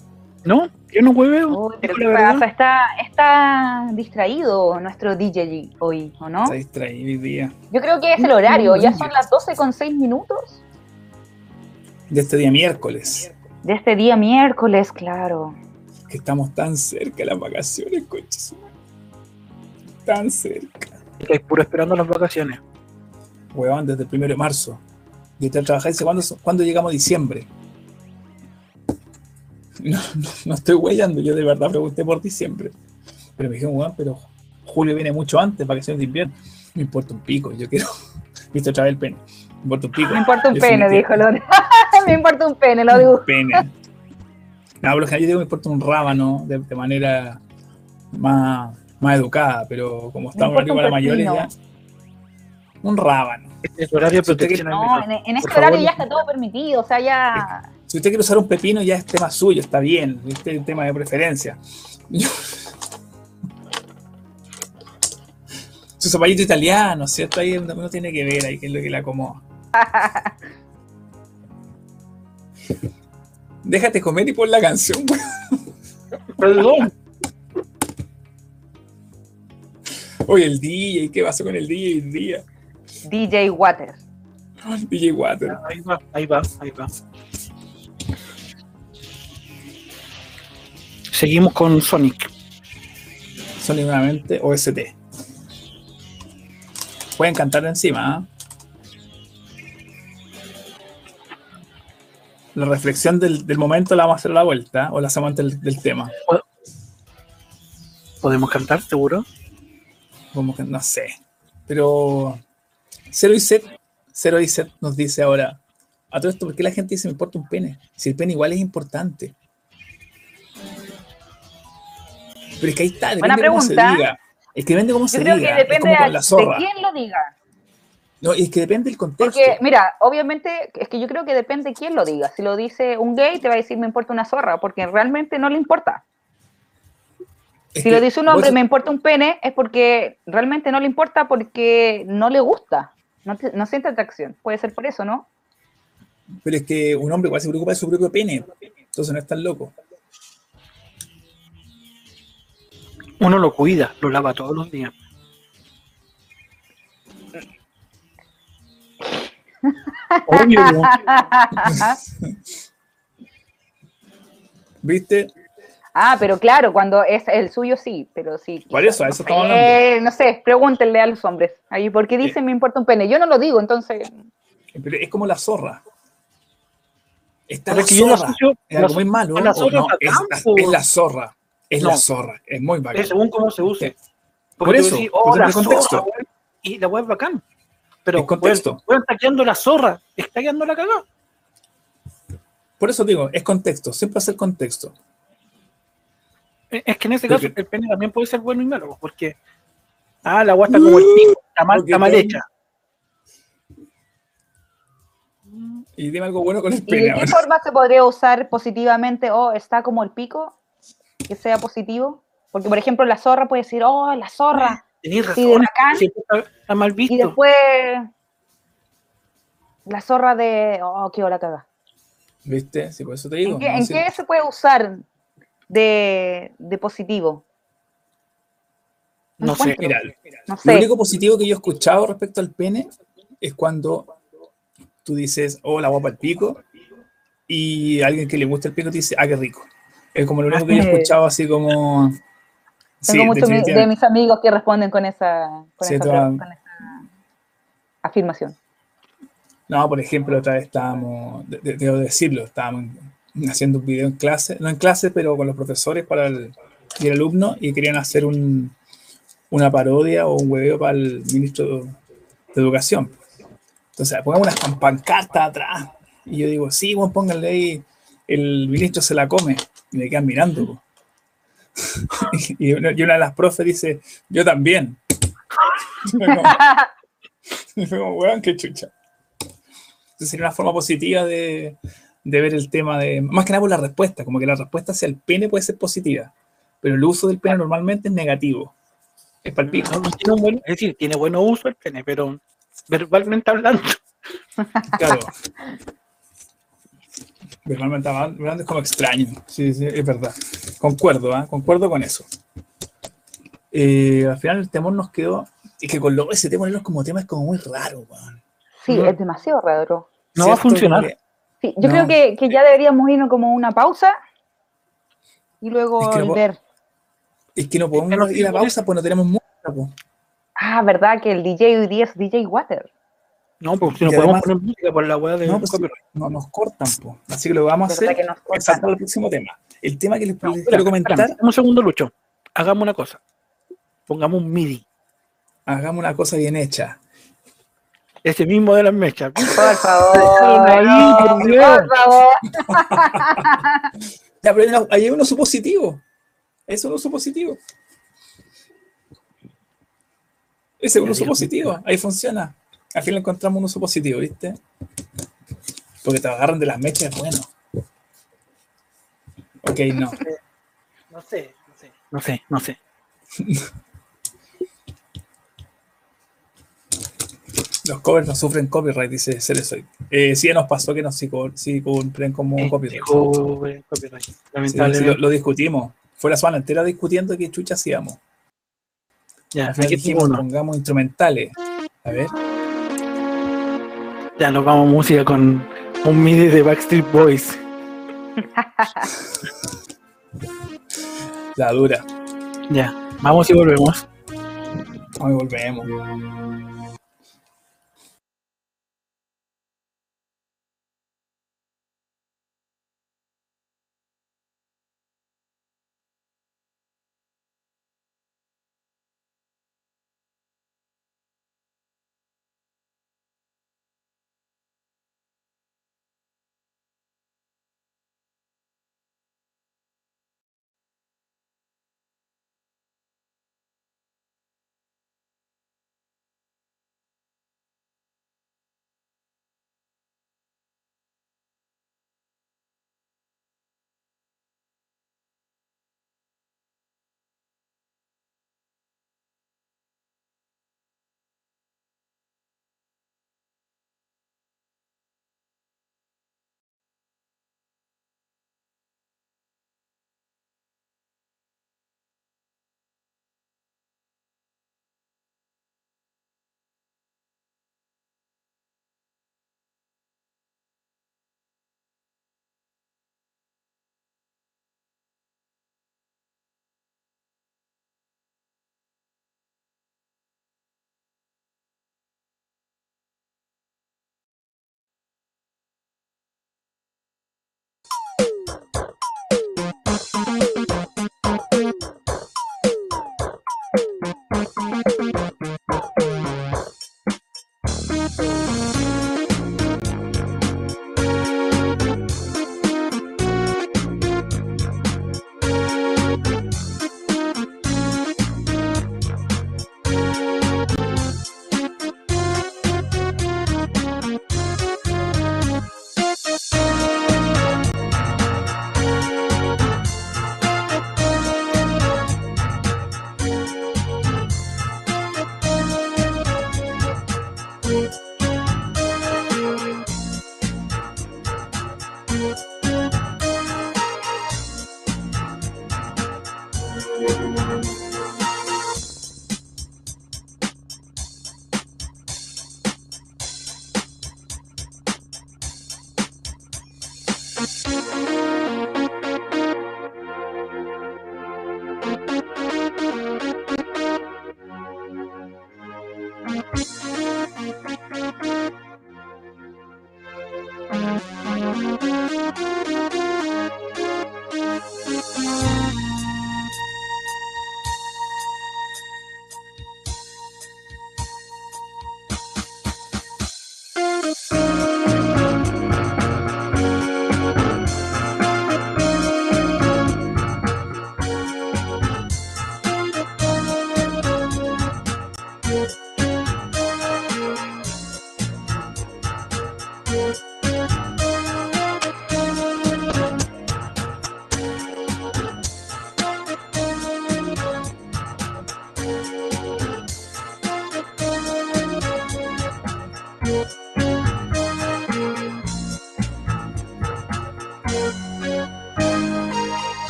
No, yo no hueveo. Uy, pero digo ¿qué la verdad. pasa? Está, está distraído nuestro DJ hoy, ¿o no? Está distraído hoy día. Yo creo que es el horario, ya son las 12 con 6 minutos De este día miércoles. de este día miércoles, claro. Que estamos tan cerca de las vacaciones, coches. Tan cerca. Estoy puro esperando las vacaciones. Weón, desde el primero de marzo. Yo estoy trabajando, dice, ¿cuándo, ¿cuándo llegamos a diciembre? No, no, no estoy huellando, yo de verdad pregunté por diciembre. Pero me dijeron, weón, pero julio viene mucho antes, vacaciones de invierno. Me importa un pico, yo quiero. Viste otra vez el pene. Me importa un pico. Me importa un Yo pene, dijo el otro. Me importa un pene, lo un digo. pene. No, pero yo digo me importa un rábano de, de manera más, más educada, pero como estamos un arriba la mayoría ya. Un rábano. Este es horario Si No, en, en este favor, horario ya está todo permitido, o sea, ya. Si usted quiere usar un pepino, ya es tema suyo, está bien. Este es el tema de preferencia. Su zapallito italiano, ¿cierto? Ahí uno tiene que ver ahí qué es lo que le acomoda. Déjate comer y pon la canción. Perdón. Oye, el DJ, ¿qué pasó con el DJ hoy día? DJ Waters. DJ Water. Ahí va, ahí va, ahí va. Seguimos con Sonic. Sonic nuevamente, OST. Pueden cantar encima, ¿ah? La reflexión del, del momento la vamos a hacer a la vuelta, ¿ah? o la hacemos antes del, del tema. ¿Podemos cantar, seguro? Como que no sé. Pero Zero y Set, Zero y Set nos dice ahora, a todo esto, ¿por qué la gente dice me importa un pene? Si el pene igual es importante. Pero es que ahí está, depende Buena de cómo se pregunta. diga. Es que depende de cómo Yo se creo diga. que es depende como de, con la de zorra. quién lo diga. No, es que depende del contexto. Porque, mira, obviamente, es que yo creo que depende quién lo diga. Si lo dice un gay, te va a decir me importa una zorra, porque realmente no le importa. Es Si lo dice un vos- hombre, me importa un pene, es porque realmente no le importa porque no le gusta. No, te- no siente atracción. Puede ser por eso, ¿no? Pero es que un hombre igual se preocupa de su propio pene. Entonces no es tan loco. Uno lo cuida, lo lava todos los días. Obvio, ¿no? ¿Viste? Ah, pero claro, cuando es el suyo sí, pero sí. Por eso, a eso estamos hablando. Eh, no sé, pregúntenle a los hombres. Ahí, ¿por qué dicen me importa un pene? Yo no lo digo, entonces. Pero es como la zorra. Está Pero la es que yo lo zorra. asocio- Es algo muy malo. la ¿o zorra no? es, la, po. es la zorra. Es la zorra. Es muy bacán. Es según cómo se use. Por Porque tú eso, decís, por oh, la el contexto. zorra, y la web bacán. Pero, El contexto. weón, está quedando la zorra, está quedando la cagada. Por eso digo, es contexto. Siempre es el contexto. Es es que en ese caso el pene también puede ser bueno y malo, porque, ah, la agua está como el pico. está mal, está mal hecha. Y dime algo bueno con el ¿Y pene. de qué ahora. forma se podría usar positivamente o está como el pico? Que sea positivo. Porque, por ejemplo, la zorra puede decir, oh, la zorra. Tenés Sí, de razón, bacán. siempre está, está mal visto. Y después la zorra de, oh, qué hora caga. ¿Viste? Sí, por eso te digo. ¿En qué, ¿no? en Sí. qué se puede usar de, de positivo? no sé. Mira, No lo único positivo que yo he escuchado respecto al pene es cuando tú dices, oh, la guapa el pico, y alguien que le gusta el pico te dice, ah, qué rico. Es como lo único que yo he escuchado así como... Tengo muchos de mis amigos que responden con esa, con Sí, esa, toda- con esa afirmación. No, por ejemplo, otra vez estábamos, de- de- debo decirlo, estábamos haciendo un video en clase, no en clase, pero con los profesores para el, y el alumno, y querían hacer un, una parodia o un hueveo para el ministro de Educación. Entonces, pongamos unas pan- pancartas atrás. Y yo digo, sí, bueno, pónganle ahí, el ministro se la come. Y me quedan mirando. y, una, de las profes dice, yo también. Y fue como, weón, qué chucha. Entonces sería una forma positiva de, de ver el tema de. Más que nada por la respuesta, como que la respuesta hacia el pene puede ser positiva, pero el uso del pene normalmente es negativo. Es para el pico. No, no es decir, tiene buen uso el pene, pero verbalmente hablando. Claro. Verbalmente hablando es como extraño. Sí, sí, es verdad. Concuerdo, ¿ah? Concuerdo con eso. Eh, al final el temor nos quedó. Y que con lo, ese tema es como tema es como muy raro, weón. Sí, es demasiado raro. No va a funcionar. Sí, yo No. creo que, que ya deberíamos irnos como una pausa y luego Es que no- ver. Es que no podemos Es que no ir a pausa, pues no tenemos música, pues. Ah, ¿verdad? Que el DJ hoy día es DJ Water. No, porque si no podemos poner música por la weá de No, pues, no nos cortan, pues. Así que lo que vamos a ¿Verdad hacer que nos es cortan? saltar al próximo tema. El tema que les, No, les espera, quiero comentar, espérame, un segundo, Lucho. Hagamos una cosa. Pongamos un MIDI. hagamos una cosa bien hecha. Ese mismo de las mechas. Por favor. Ahí, no, por Dios. por favor. Ya, pero hay, una- hay uno supositivo. Es un uso positivo. Ese es un Ya, uso digo. positivo. Ahí funciona. Al final encontramos un uso positivo, ¿viste? Porque te agarran de las mechas, es bueno. Ok, no. No sé, no sé. No sé, no sé. Los covers no sufren copyright, dice Ceresoy. Eh, sí, nos pasó que nos sí, sí cumplen como Eh, copyright. copyright. Sí, sí, Lamentablemente. lo, lo discutimos. Fue la semana entera discutiendo qué chucha hacíamos. ya, Al final aquí dijimos, pongamos instrumentales. A ver. Ya nos vamos música con un MIDI de Backstreet Boys. La dura. Ya, vamos y volvemos. Hoy volvemos.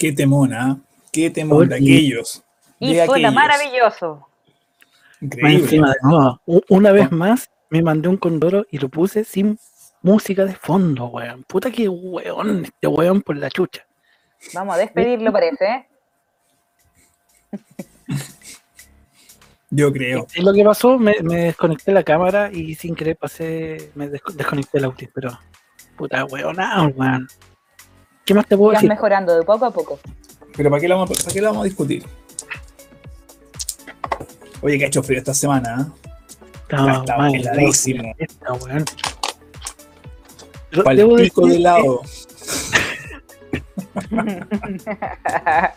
Qué temón, ¿ah? Qué temón de Oye. aquellos. Y de suena aquellos. maravilloso. Increíble. encima de nuevo, u- una vez más me mandé un condoro y lo puse sin música de fondo, weón. Puta que weón, este weón por la chucha. Vamos a despedirlo, parece, ¿eh? Yo creo. Y lo que pasó, me, me desconecté la cámara y sin querer pasé, me desco- desconecté el audio, pero puta weón, ah, weón. ¿Qué más te puedo decir? mejorando de poco a poco. Pero ¿para qué, lo vamos, a- ¿para qué lo vamos a discutir? Oye, que ha hecho frío esta semana, ¿ah? No, está madre, heladísimo. Yo Para debo el pico decir de helado.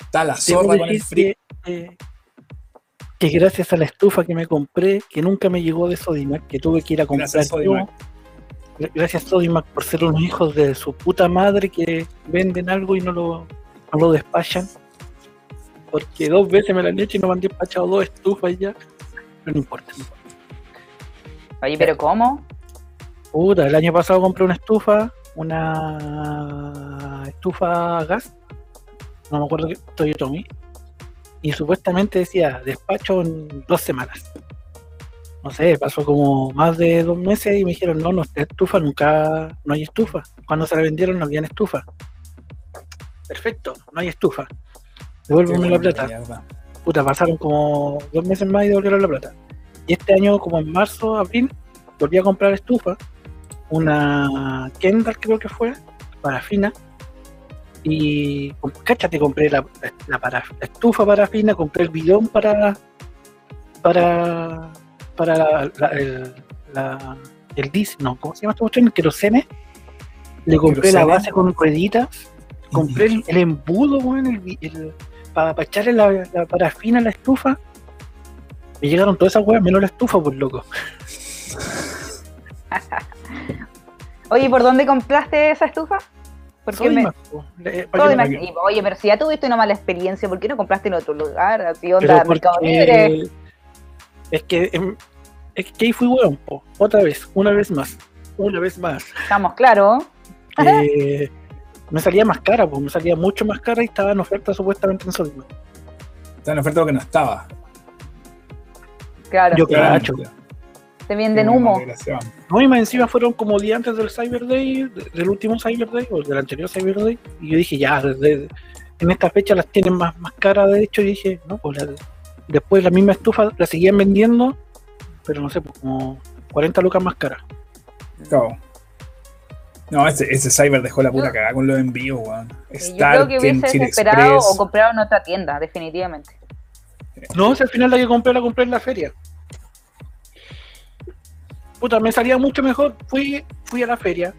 Está la zorra con el frío. que, eh, que gracias a la estufa que me compré, que nunca me llegó de Sodimac, que tuve que ir a comprar yo. Gracias Sodimac por ser unos hijos de su puta madre que venden algo y no lo, no lo despachan. Porque dos veces me la han hecho y no me han despachado dos estufas ya. Pero no importa. no importa. Oye, pero ¿cómo? Puta, el año pasado compré una estufa, una estufa a gas, no me acuerdo qué, Toyotomi, y supuestamente decía despacho en dos semanas. No sé, pasó como más de dos meses y me dijeron, no, no está estufa, nunca, no hay estufa. Cuando se la vendieron no habían estufa. Perfecto, no hay estufa. Devuélveme la plata. Mierda. puta, pasaron como dos meses más y devolvieron la plata. Y este año, como en marzo, abril, volví a comprar estufa, una Kendall creo que fue, parafina, y cáchate, compré la, la, para- la estufa parafina, compré el bidón para para para la, la- el, la- el no, ¿cómo se llama esta cuestión? El querosene. Le compré la base con rueditas, compré el, el embudo, weón, el, vi- el- para echarle la, la parafina a la estufa. Me llegaron todas esas weas, menos la estufa, por loco. Oye, ¿por dónde compraste esa estufa? Porque me... Para Y, Oye, pero si ya tuviste una mala experiencia, ¿por qué no compraste en otro lugar? Así pero onda, Mercado Libre. Es que em, es que ahí fui weón, po. otra vez, una vez más, una vez más. Estamos claros. Eh, me salía más cara, pues me salía mucho más cara y estaba en oferta supuestamente en Sodimac. Está en oferta lo que no estaba. Claro. Yo cacho. Te venden humo. No, y más encima fueron como días antes del Cyber Day, de- del último Cyber Day o del anterior Cyber Day. Y yo dije, ya, desde- en esta fecha las tienen más, más caras, de hecho. Y dije, no, pues la- después la misma estufa la seguían vendiendo, pero no sé, pues como 40 lucas más cara. Cabo. No, ese, ese Cyber dejó la pura cagada con los envíos, weón. Yo creo que Chile esperado o comprado en otra tienda, definitivamente. No, si al final la que compré la compré en la feria. Puta, me salía mucho mejor. Fui, fui a la feria,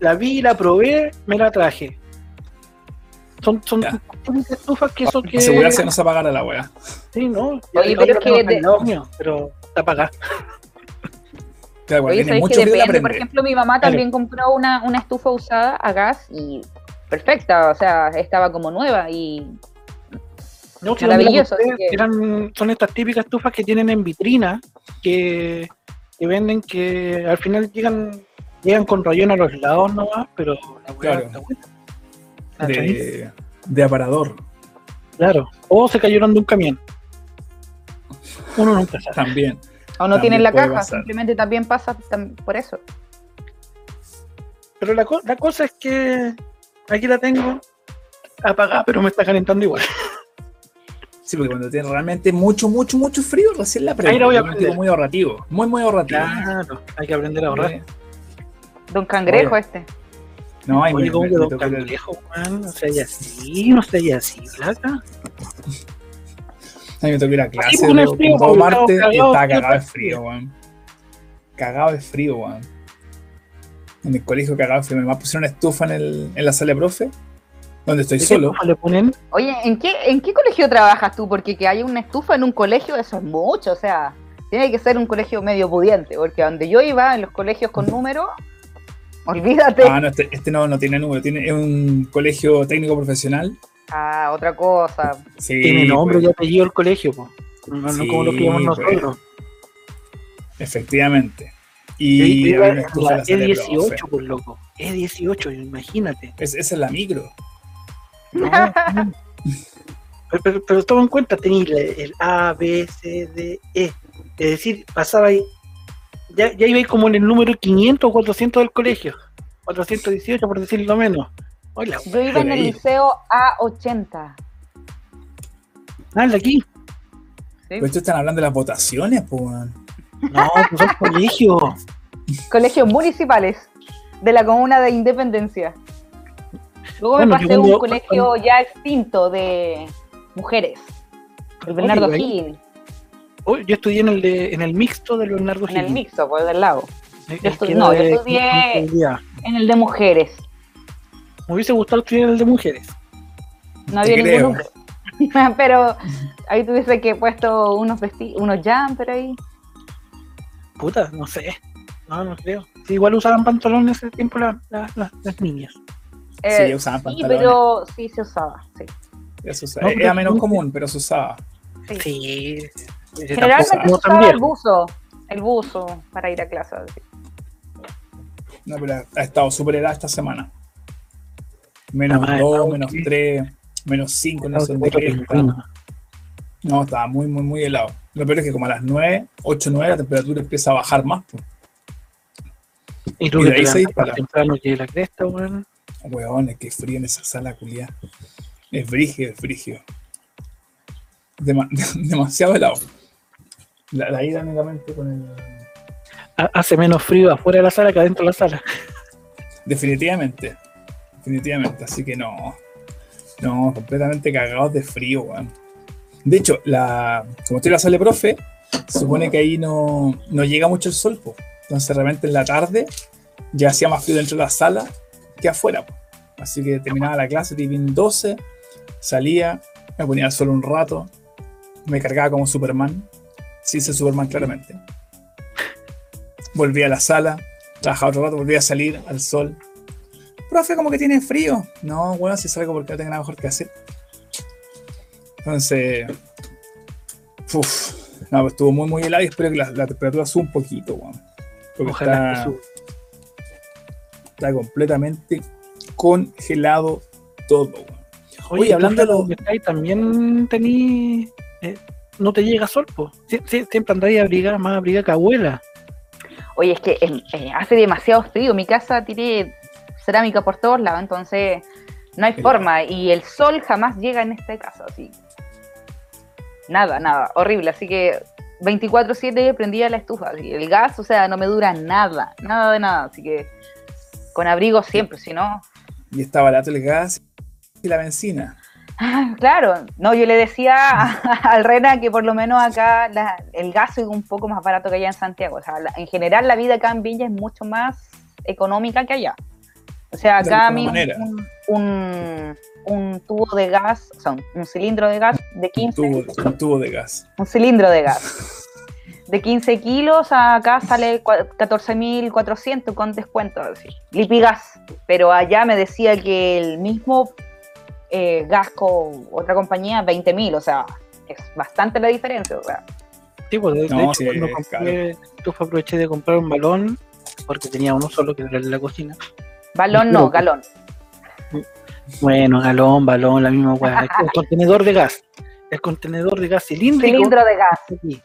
la vi, la probé, me la traje. Son, son, estufas que son que. Asegurarse no se apagara la weá. Sí, no. Oye, pero la es que de- mío, pero está apagada. Claro, cuando Oye, tiene ¿sabéis mucho que la depende? Por ejemplo, mi mamá también compró una, una estufa usada a gas y perfecta, o sea, estaba como nueva y No, Maravilloso, la que- eran, son estas típicas estufas que tienen en vitrina, que, que venden que al final llegan llegan con rayón a los lados nomás, pero la Claro. está buena. De, de aparador Claro. O se cayeron de un camión. Uno nunca sabe. también. o no También tienen la caja, pasar. simplemente también pasa por eso. Pero la, co- la cosa es que aquí la tengo apagada, pero me está calentando igual. Sí, porque cuando tiene realmente mucho, mucho, mucho frío, recién la prende. Ahí la voy a Es un tipo prender. muy ahorrativo. Muy, muy ahorrativo. Claro, hay que aprender a ahorrar. Don Cangrejo Oye. este. No, Oye, me, ¿cómo me- que me el-? No sé, así, no sé, así, flaca. A mí me tocó ir a clase el de- frío, todo martes y cagado, estaba cagado de frío. weón. Cagado de frío, weón. En el colegio cagado de frío. Me pusieron una estufa en, el, en la sala de profe, donde estoy ¿De qué solo. estufa le ponen? Oye, ¿en qué, ¿en qué colegio trabajas tú? Porque que haya una estufa en un colegio, eso es mucho, o sea, tiene que ser un colegio medio pudiente, porque donde yo iba, en los colegios con número, olvídate. Ah, no, este, este no, no tiene número, tiene, es un colegio técnico profesional. Ah, otra cosa. Sí, Tiene nombre pues, y apellido el colegio, po. No, no como lo que llamamos pues. nosotros. efectivamente. Yo Y a la profe. E18, por loco. E18, imagínate. Es- Esa es la micro. No, no. Pero, pero, pero toma en cuenta, tenéis la- el A, B, C, D, E. Es decir, pasaba ahí. Ya, ya iba como en el número 500 o 400 del colegio. 418, por decirlo menos. Hola, Yo iba en el ahí. liceo A80. dale aquí. ¿sí? Esto están hablando de las votaciones, pues. No, pues son colegios. Colegios municipales de la comuna de Independencia. Luego Bueno, me pasé a un cuando- colegio ya extinto de mujeres. El Bernardo Higgins, Oh, yo estudié en el, de, en el mixto de Leonardo en el Higgins. mixto, por del lado. Eh, yo el estu- que no, era yo estudié-. En el de mujeres. Me hubiese gustado estudiar el de mujeres. No había hombre. Pero ahí tuviese que he puesto unos vestidos, unos jumper ahí. Puta, no sé. No, no creo. Sí, igual usaban pantalones ese tiempo la- la- la- las niñas. Eh, ya usaban sí, pantalones. pero sí se usaba. Sí. Eso No, era menos común, pero se usaba. sí. Sí. Generalmente usaba el buzo. El buzo para ir a clase. sí. No, pero ha- estado súper helada esta semana. Menos Ah, 2, ah, menos ok. 3, menos 5, no sé qué. No, estaba muy, muy, muy helado. Lo peor es que como a las 9, 8, 9 la temperatura empieza a bajar más. Pues. Y tú Y que de ahí se dispara. temprano que la cresta, weón. Weón, es que frío en esa sala, culiá. Es brigio, es brigio. Dema- demasiado helado. La, la ida únicamente con el... Ha- Hace menos frío afuera de la sala que adentro de la sala. Definitivamente. Definitivamente. Así que no. No, completamente cagados de frío, weón. De hecho, la, como estoy en la sala de profe, se supone que ahí no, no llega mucho el sol, po. Entonces, realmente en la tarde ya hacía más frío dentro de la sala que afuera, po. Así que terminaba la clase, tipo 12, salía, me ponía al sol un rato, me cargaba como Superman. Sí, hice Superman claramente. Volvía a la sala, trabajaba otro rato, volvía a salir al sol. Profe, como que tiene frío. No, bueno, si salgo porque no tengo nada mejor que hacer. Entonces, uff, no, pues estuvo muy, muy helado y espero que la, la temperatura suba un poquito, weón. Porque Ojalá está, que está completamente congelado todo, weón. Oye, Oye, hablando de lo- donde estáis, también tení. No te llega sol, po. Sie- sie- siempre andáis abrigada, más abrigada que abuela. Oye, es que eh, eh, hace demasiado frío. Mi casa tiene cerámica por todos lados, entonces no hay forma. Y el sol jamás llega en esta casa, así. Nada, nada, horrible. Así que 24-7 prendía la estufa. así, El gas, o sea, no me dura nada, nada de nada. Así que con abrigo siempre, si no. Y está barato el gas y la benzina. Ah, Claro, no, yo le decía al Rena que por lo menos acá la- el gas es un poco más barato que allá en Santiago. O sea, la- en general la vida acá en Villa es mucho más económica que allá. O sea, acá a mí un, un, un- un tubo de gas, o sea, un, un cilindro de gas de 15, Tubo, un tubo de gas. un cilindro de gas de 15 kilos acá sale cua- 14.400 con descuento, Lipigas. Pero allá me decía que el mismo eh, gas con otra compañía, 20.000, o sea, es bastante la diferencia. o sea. Sí, pues de, hecho, sí, cuando compré, yo aproveché de comprar un balón, porque tenía uno solo que era de la cocina. Balón no, galón. Bueno, galón, balón, la misma weá. El contenedor de gas. El contenedor de gas cilíndrico. Cilindro de gas. aquí.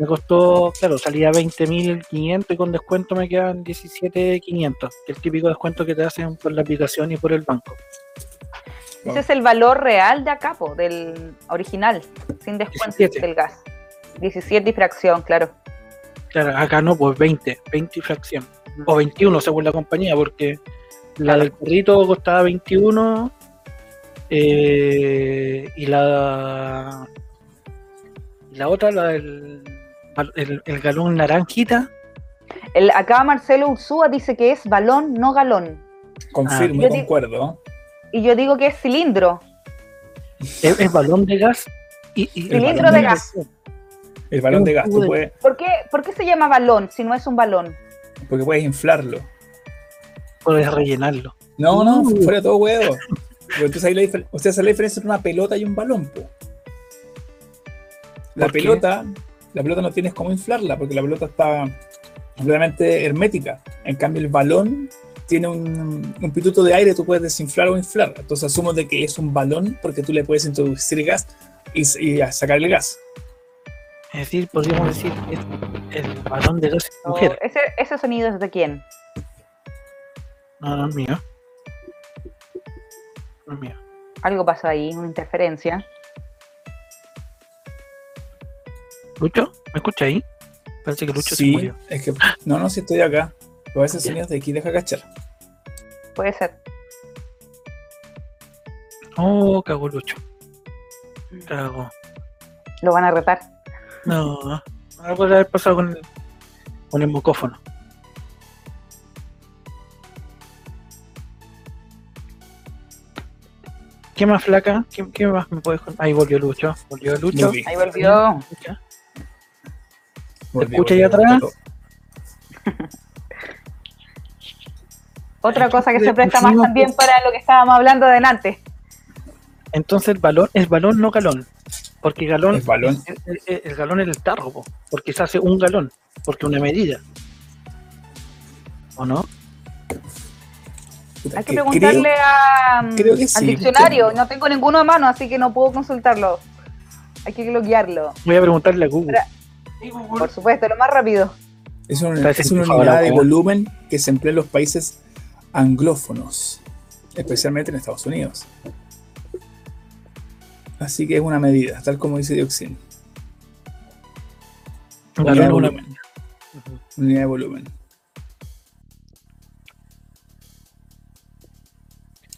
Me costó, claro, salía 20.500 y con descuento me quedan 17.500. que es El típico descuento que te hacen por la aplicación y por el banco. Ese es el valor real de acá, po, del original, sin descuento 17. del gas. 17 y fracción, claro. Claro, acá no, pues 20, 20 y fracción. O 21 según la compañía, porque la del perrito costaba 21 eh, y la la otra, la del el, el galón naranjita, El, acá Marcelo Ursúa dice que es balón, no galón. Confirmo Ah. concuerdo. Y yo digo que es cilindro. es, es balón de gas y, y- Cilindro de gas. El balón de gas, tú puedes, ¿Por qué, ¿Por qué se llama balón si no es un balón? porque puedes inflarlo. Puedes rellenarlo. No, no, Uh. fuera de todo huevo. Entonces ahí la difer- usted sabe la diferencia entre una pelota y un balón, po. La pelota, la pelota no tienes cómo inflarla, porque la pelota está completamente hermética. En cambio, el balón tiene un, un pituto de aire, tú puedes desinflar o inflar. Entonces asumo de que es un balón porque tú le puedes introducir gas y, sacar el gas. Es decir, podríamos decir es el balón de gas O- mujer. ¿Ese, ¿Ese sonido es de quién? No, no es mío. No es mío. Algo pasó ahí, una interferencia. ¿Lucho? ¿Me escucha ahí? Parece que Lucho se Sí, murió. es que no, no, si estoy acá. Pero a veces sonidos de aquí deja cachar. Puede ser. Oh, cagó Lucho. Cagó. Lo van a retar. No, algo puede haber pasado con el, con el mocófono. ¿Qué más flaca? ¿Qué, qué más me puedes contar? Ahí volvió Lucho. Volvió Lucho. Ahí volvió. Escucha. Volví, escucha ahí atrás? Otra cosa que se presta más también para lo que estábamos hablando delante. Entonces el balón es balón, no galón. Porque galón. El, el- el galón es el tarro, po, porque se hace un galón, porque una medida. ¿O no? Hay que preguntarle a, mm, creo que al sí, diccionario. No tengo ninguno a mano, así que no puedo consultarlo. Hay que bloquearlo. Voy a preguntarle a Google. Por supuesto, lo más rápido. Es una, es una unidad de volumen que se emplea en los países anglófonos, especialmente en Estados Unidos. Así que es una medida, tal como dice Dioxin. Un Unidad de una- volumen. Unidad de volumen.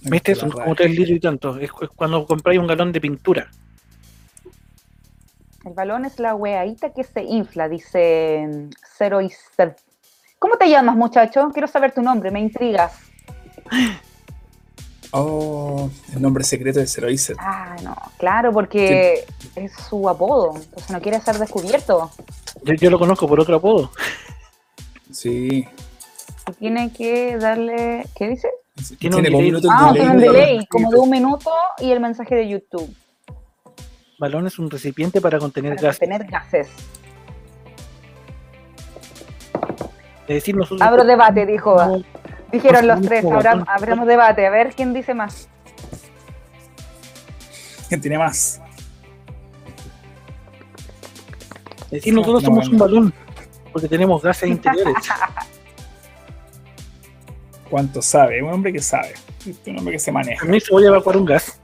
¿Viste? Son como tres litros y tanto. Es, cuando compráis un galón de pintura. El balón es la weadita que se infla, dice mm, Cero y Cer- ¿Cómo te llamas, muchacho? Quiero saber tu nombre, me intrigas. Oh, el nombre secreto de Zeroiser. Ah, no, claro, porque es su apodo, entonces no quiere ser descubierto. Yo, yo lo conozco por otro apodo. Sí. Y tiene que darle, ¿qué dice? Tiene un delay. minuto el Ah, tiene un de- delay, como de un minuto y el mensaje de YouTube Balón es un recipiente para contener para gases. Es decir, nosotros. Abro debate, dijo. no- Dijeron los Pues, tres, como abram- balón. abramos debate, a ver quién dice más. ¿Quién tiene más? es decir, nosotros No, somos no. un balón. Porque tenemos gases interiores. ¿Cuánto sabe? Un hombre que sabe. Un hombre que se maneja. A mí se voy a evacuar un gas.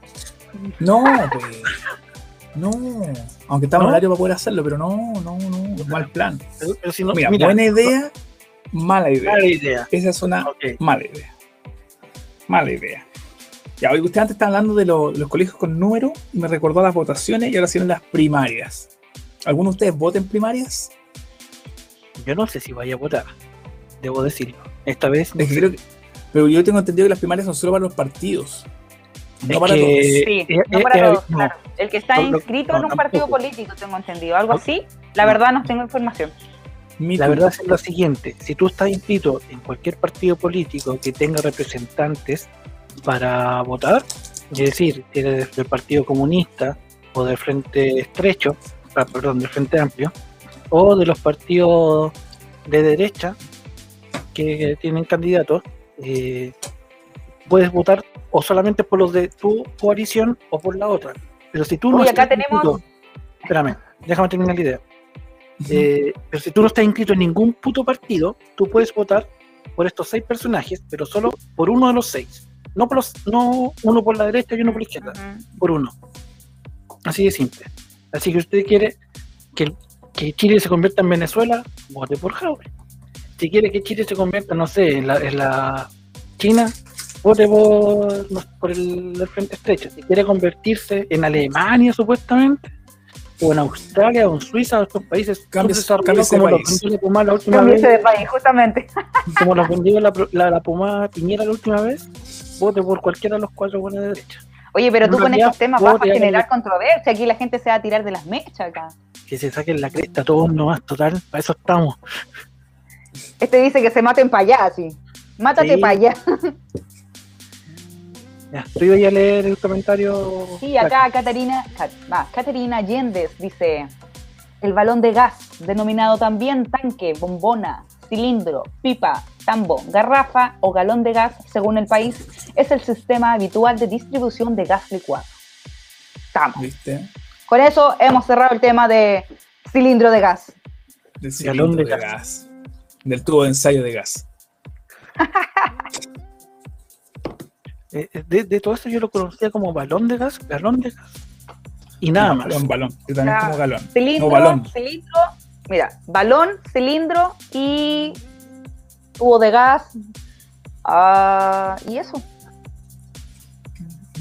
No, pues. No. Aunque estamos en ¿No? horario para poder hacerlo, pero no, no, no. Mal plan. Pero, pero si no, Mira, mira, buena idea, mala idea. mala idea. Esa es una mala idea. Mala idea. Ya, hoy usted antes estaba hablando de lo- los colegios con número y me recordó las votaciones y ahora siguen las primarias. ¿Alguno de ustedes vota en primarias? Yo no sé si vaya a votar. Debo decirlo. Esta vez. no Es que sé. creo que- pero yo tengo entendido que las primarias son solo para los partidos. No Es para que- todos. Sí, eh, no eh, para eh, todos, no. claro. El que está inscrito no, en un partido político, tengo entendido. ¿Algo No. así? La verdad no tengo información. La verdad es lo siguiente, si tú estás inscrito en cualquier partido político que tenga representantes para votar, es decir, si eres del Partido Comunista o del Frente Estrecho, ah, perdón, del Frente Amplio, o de los partidos de derecha que tienen candidatos, eh, puedes votar o solamente por los de tu coalición o por la otra. Pero si tú no acá tenemos- inscrito- espérame, déjame terminar la idea. Eh, pero si tú no estás inscrito en ningún puto partido, tú puedes votar por estos seis personajes, pero solo por uno de los seis. No, por los, no uno por la derecha y uno por la izquierda, por uno. Así de simple. Así que usted quiere que, que Chile se convierta en Venezuela, vote por Jaure. Si quiere que Chile se convierta, no sé, en la, en la China, vote por, no, por el, el Frente Estrecho. Si quiere convertirse en Alemania, supuestamente, o en Australia, o en Suiza, o estos países Cambie- subdesarrollados, cámbiese de como los país. la última vez, de país, justamente. como los vendió la, la, la pomada Piñera la última vez, vote por cualquiera de los cuatro buenos de derecha. Oye, pero tú con estos temas vas a generar controversia. Aquí la gente se va a tirar de las mechas acá. Que se saquen la cresta todos nomás, total, para eso estamos. Este dice que se maten para allá, así. Mátate Sí. para allá. Ya, tú ibas a leer el comentario. Sí, acá Caterina, Cat- va, Caterina Yéndez dice, el balón de gas, denominado también tanque, bombona, cilindro, pipa, tambo, garrafa o galón de gas, según el país, es el sistema habitual de distribución de gas licuado. Estamos. ¿Viste? Con eso hemos cerrado el tema de cilindro de gas. Del Galón de cilindro de gas. gas. Del tubo de ensayo de gas. Eh, eh, de, de todo esto yo lo conocía como balón de gas, galón de gas. Y nada más. Balón, balón. Yo también como galón. Cilindro, No, balón. cilindro, mira, balón, cilindro y tubo de gas. ah, y eso.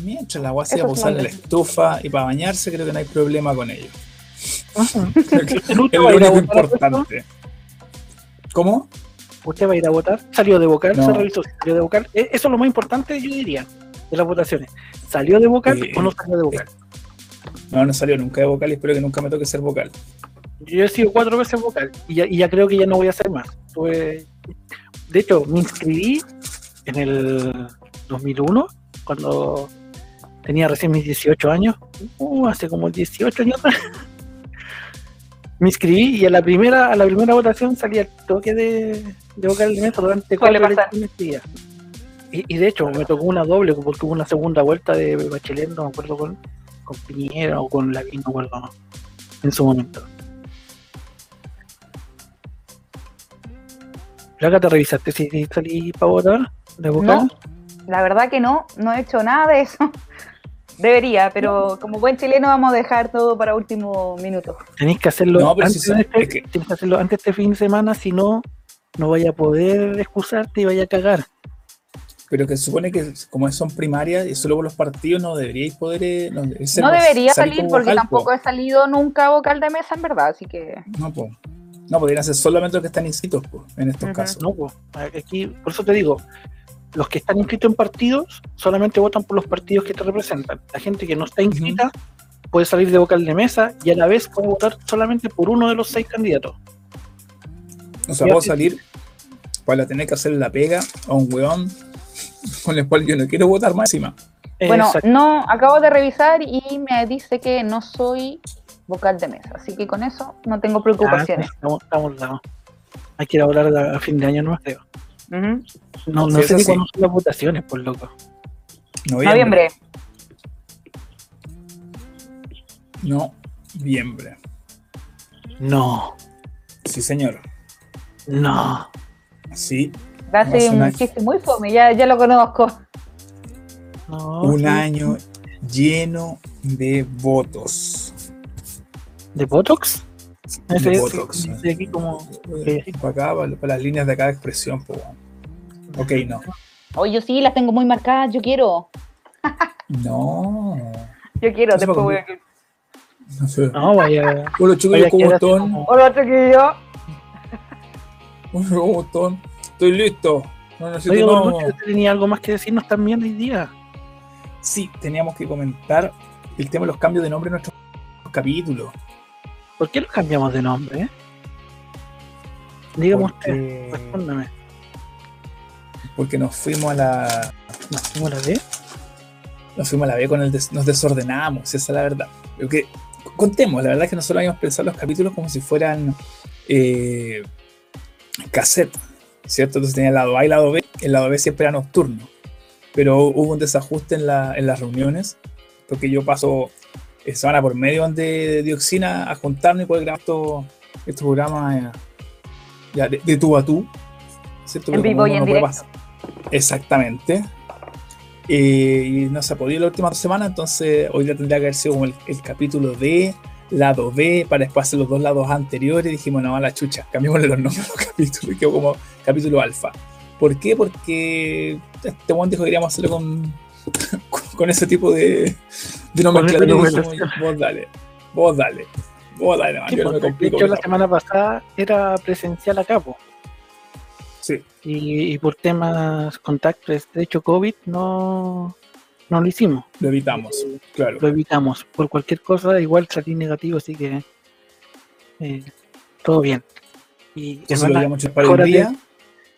Mientras la agua sea Eso para es usar en la estufa y para bañarse, creo que no hay problema con ello. Ujú. Creo que ¿Usted es lo único importante. ¿Cómo? ¿Usted va a ir a votar? ¿Salió de vocal? No. ¿Se revisó? si ¿Salió de vocal? Eh, Eso es lo más importante, yo diría, de las votaciones. ¿Salió de vocal Eh, o no salió de vocal? No, no salió nunca de vocal y espero que nunca me toque ser vocal. Yo he sido cuatro veces vocal y ya, y ya creo que ya no voy a hacer más. Tuve- De hecho, me inscribí en el 2001, cuando tenía recién mis 18 años, uh, hace como 18 años. Me inscribí y a la primera, a la primera votación salía el toque de, de mesa durante cuatro elecciones seguidas. Y, y de hecho me tocó una doble porque hubo una segunda vuelta de Bachelet, no me acuerdo con, con Piñera o con Lavín, no me acuerdo en su momento. ¿Pero acá te revisaste si si salí para votar de? No, la verdad que no, no he hecho nada de eso. Debería, pero como buen chileno vamos a dejar todo para último minuto. Tenéis que hacerlo No, antes si de este, es que- tenés que hacerlo antes de este fin de semana, si no, no vaya a poder excusarte y vaya a cagar. Pero que se supone que como son primarias y solo por los partidos no deberíais poder... eh, no, ese- No debería salir salir porque vocal, po. tampoco he salido nunca vocal de mesa en verdad, así que No, po. No, podrían ser solamente los que están inscritos po, en estos Ujú. casos. No, pues, aquí, por eso te digo, los que están inscritos en partidos solamente votan por los partidos que te representan. La gente que no está inscrita puede salir de vocal de mesa y a la vez puede votar solamente por uno de los seis candidatos. O sea, puedo salir para tener que hacer la pega a un weón con el cual yo no quiero votar más encima. Bueno, Exacto. no, acabo de revisar y me dice que no soy vocal de mesa, así que con eso no tengo Ah, preocupaciones. estamos, estamos dados. Hay que ir a hablar a, fin de año, no creo. Ujú. No, no Sí, sé ni cuándo son las votaciones, por loco. Noviembre. Noviembre. No, Sí, señor. No. Sí, Hace un un año. chiste muy fome, ya, ya lo conozco. no un sí. año lleno de votos. ¿De Botox? De Botox. de aquí como... Eh, Para acá, para, para las líneas de acá de expresión, po, weón. Ok, no. Oye, yo sí las tengo muy marcadas, yo quiero. No. Yo quiero, después voy a... No sé. No, vaya... Hola chicos, ¿cómo están? Hola, chiquillo. Hola, ¿cómo están? Estoy listo. No necesito Oye, no. Gorducho, ¿usted tenía algo más que decirnos también hoy día? Sí, teníamos que comentar el tema de los cambios de nombre en nuestros capítulos. ¿Por qué lo cambiamos de nombre? eh? Dígame usted, respóndame. porque nos fuimos a la. ¿Nos fuimos a la D? Nos fuimos a la B con el des- nos desordenamos, esa es la verdad. Que, contemos, la verdad es que nosotros habíamos pensado los capítulos como si fueran eh, cassette, ¿cierto? Entonces tenía el lado A y el lado B, el lado B siempre era nocturno, pero hubo un desajuste en, la- en las reuniones, porque yo paso eh, semana por medio de dioxina a juntarme y poder grabar estos, estos programas eh, ya de, de tú a tú, ¿cierto? En vivo y en directo. pasar- Exactamente. Eh, y no se ha podido la última dos semanas, entonces hoy día tendría que haber sido como el, el capítulo D, lado B, para después hacer los dos lados anteriores. Dijimos, no, a la chucha, cambiémosle los nombres a los capítulos y quedó como capítulo alfa. ¿Por qué? Porque este one dijo que queríamos hacerlo con, con, con ese tipo de, de nomenclatura. Vos dale, vos dale, vos dale, no, Sí, yo no me porque, de complico. hecho, la semana pasada era presencial acá, po. Sí, Y, y por temas contactos, de hecho, COVID, no, no lo hicimos. lo evitamos, claro. Lo evitamos. Por cualquier cosa, igual salí negativo, así que eh, todo bien. Y lo hermana, hecho para mejórate. día.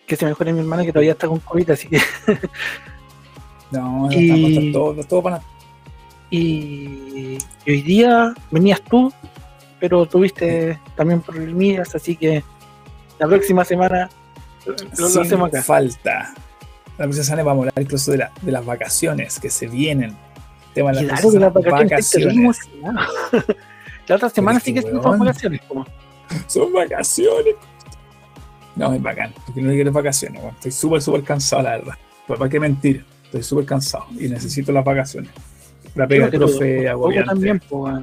que se mejore mi hermana que todavía está con COVID, así que. No, no Y- está todo, todo para Y, y hoy día venías tú, pero tuviste también problemillas, así que la próxima semana lo, lo hacemos acá. falta. La próxima semana vamos a hablar incluso de, la- de las vacaciones que se vienen. Tema de las claro las vacaciones. La otra semana sí que, son vacaciones. Son vacaciones. No, es bacán. Porque no quiero vacaciones. Estoy súper, súper cansado, la verdad. Pues, ¿Para qué mentir? Estoy súper cansado y necesito las vacaciones. La pega del profe agobiante. también, pues,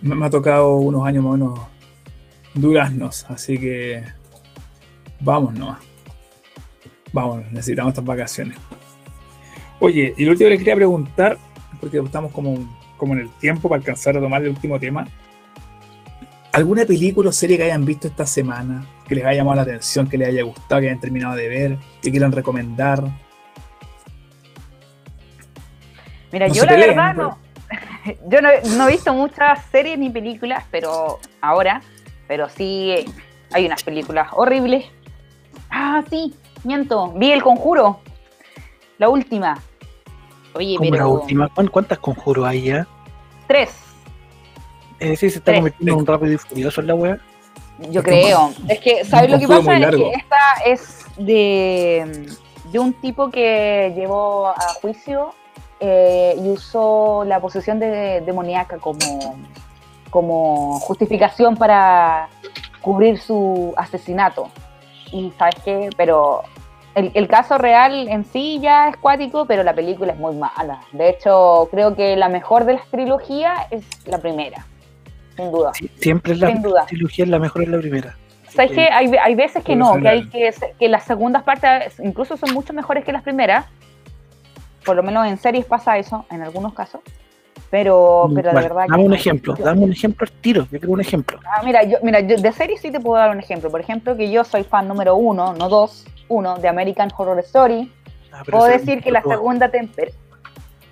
me, me ha tocado unos años más o menos duraznos, así que vamos nomás. Vamos, necesitamos estas vacaciones. Oye, y lo último que les quería preguntar, porque estamos como, como en el tiempo para alcanzar a tomar el último tema. ¿Alguna película o serie que hayan visto esta semana, que les haya llamado la atención, que les haya gustado, que hayan terminado de ver, que quieran recomendar? Mira, No yo la peleen, verdad no. Yo no, no he visto muchas series ni películas, pero ahora, pero sí hay unas películas horribles. Ah, sí, miento. Vi El Conjuro, la última. Oye, Como pero la última. ¿Cuán- ¿Cuántas conjuros hay ya? tres, Es decir, se está Tres. convirtiendo en un rápido y furioso en la wea. yo Es creo. Es que, ¿sabes lo que pasa? Es que esta es de, de un tipo que llevó a juicio eh, y usó la posesión de, demoníaca como, como justificación para cubrir su asesinato. Y sabes qué, pero el, el caso real en sí ya es cuático, pero la película es muy mala. De hecho, creo que la mejor de las trilogías es la primera, sin duda. Sí, siempre es la Sin duda. trilogía es la mejor es la primera. ¿Sabes qué? Hay, hay veces que no, que, hay que, que las segundas partes incluso son mucho mejores que las primeras. Por lo menos en series pasa eso, en algunos casos. Pero, pero de verdad dame que un ejemplo, dame un ejemplo al tiro, yo quiero un ejemplo. Ah, mira, yo, mira, yo de series sí te puedo dar un ejemplo. Por ejemplo, que yo soy fan número uno, no dos, uno, de American Horror Story. Ah, Puedo decir que la segunda,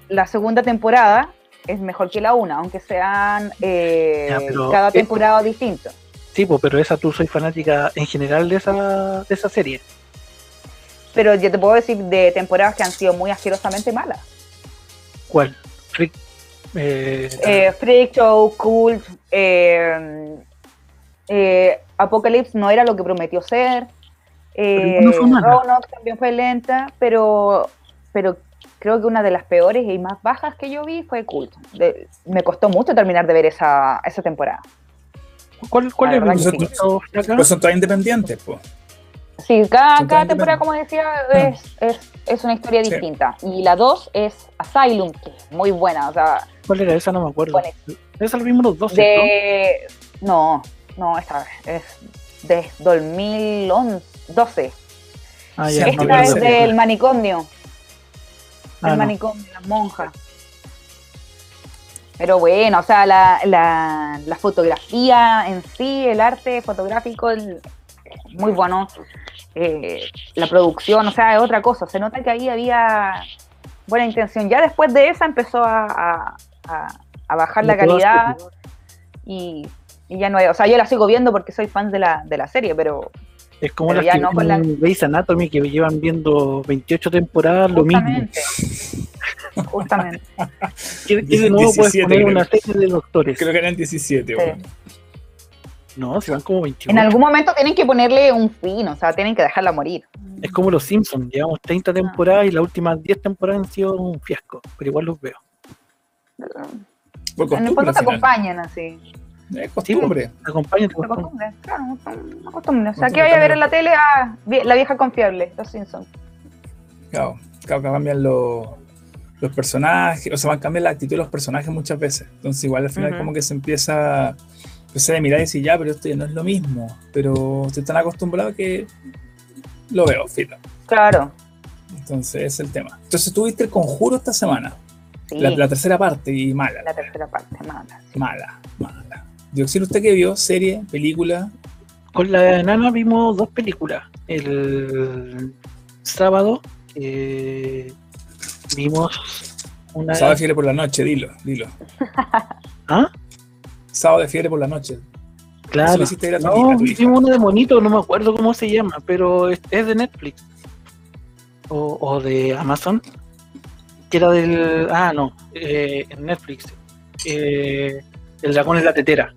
la segunda temporada es mejor que la una, aunque sean eh, Ya, cada temporada distinto. Sí, pues, pero esa tú soy fanática en general de esa, de esa serie. Pero yo te puedo decir de temporadas que han sido muy asquerosamente malas. ¿Cuál? Eh, Eh, Freak Show, Cult, eh, eh, Apocalypse no era lo que prometió ser. Eh, no fue mala. Roanoke también fue lenta, pero, pero creo que una de las peores y más bajas que yo vi fue Cult. De- me costó mucho terminar de ver esa, esa temporada. ¿Cuál, cuál es el? Pero son todas independientes, pues. Sí, cada, cada temporada, como decía, es, es, es una historia Sí. distinta. Y la 2 es Asylum, que es muy buena. O sea, ¿Cuál era esa? No me acuerdo. Esa lo vimos los dos, de. No, no, esta es de 2012. Ah, ya, no Esta es del manicomio. Ah, el no. manicomio, las monjas. Pero bueno, o sea, la, la, la fotografía en sí, el arte fotográfico, el- muy bueno. Eh, la producción, o sea, es otra cosa. Se nota que ahí había buena intención. Ya después de esa empezó a, a- a- a bajar la calidad y, y ya no hay. O sea, yo la sigo viendo porque soy fan de la, de la serie, pero Es como Pero las ya que no con la- ven Grey's Anatomy que llevan viendo 28 temporadas lo mismo. justamente. Justamente. Que, que de nuevo puedes 17 poner creo. una serie de doctores. Creo que eran 17, Sí. weón. No, se van como 28. En algún momento tienen que ponerle un fin, o sea, tienen que dejarla morir. Es como los Simpsons, llevamos 30 temporadas y las últimas 10 temporadas han sido un fiasco, pero igual los veo. Por En el costumbre, fondo al te acompañan así. Es costumbre. Acompáñate Una con costumbre, claro, una costumbre. O sea, Costumbre ¿qué vaya a ver en la tele? Ah, la vieja confiable, los Simpsons. Claro, claro, que cambian los, los personajes, o sea, van a cambiar la actitud de los personajes muchas veces. Entonces, igual al final, como que se empieza, empieza a mirar y decir, ya, pero esto ya no es lo mismo. Pero estoy tan acostumbrado que lo veo, filo. Claro, Entonces, es el tema. Entonces, tuviste el conjuro esta semana, sí. la, La, la tercera parte, y mala, tercera parte, mala. mala, mala. Dioxil, ¿usted qué vio? ¿Serie? ¿Película? Con la nana vimos dos películas. El sábado eh, vimos una. Sábado de fiebre por la noche, dilo, dilo. ¿Ah? Sábado de fiebre por la noche. Claro. No, vimos una de monito, no me acuerdo cómo se llama, pero es, es de Netflix. O, o de Amazon. Que era del. Ah, no. eh, en Netflix. Eh, el dragón es la tetera.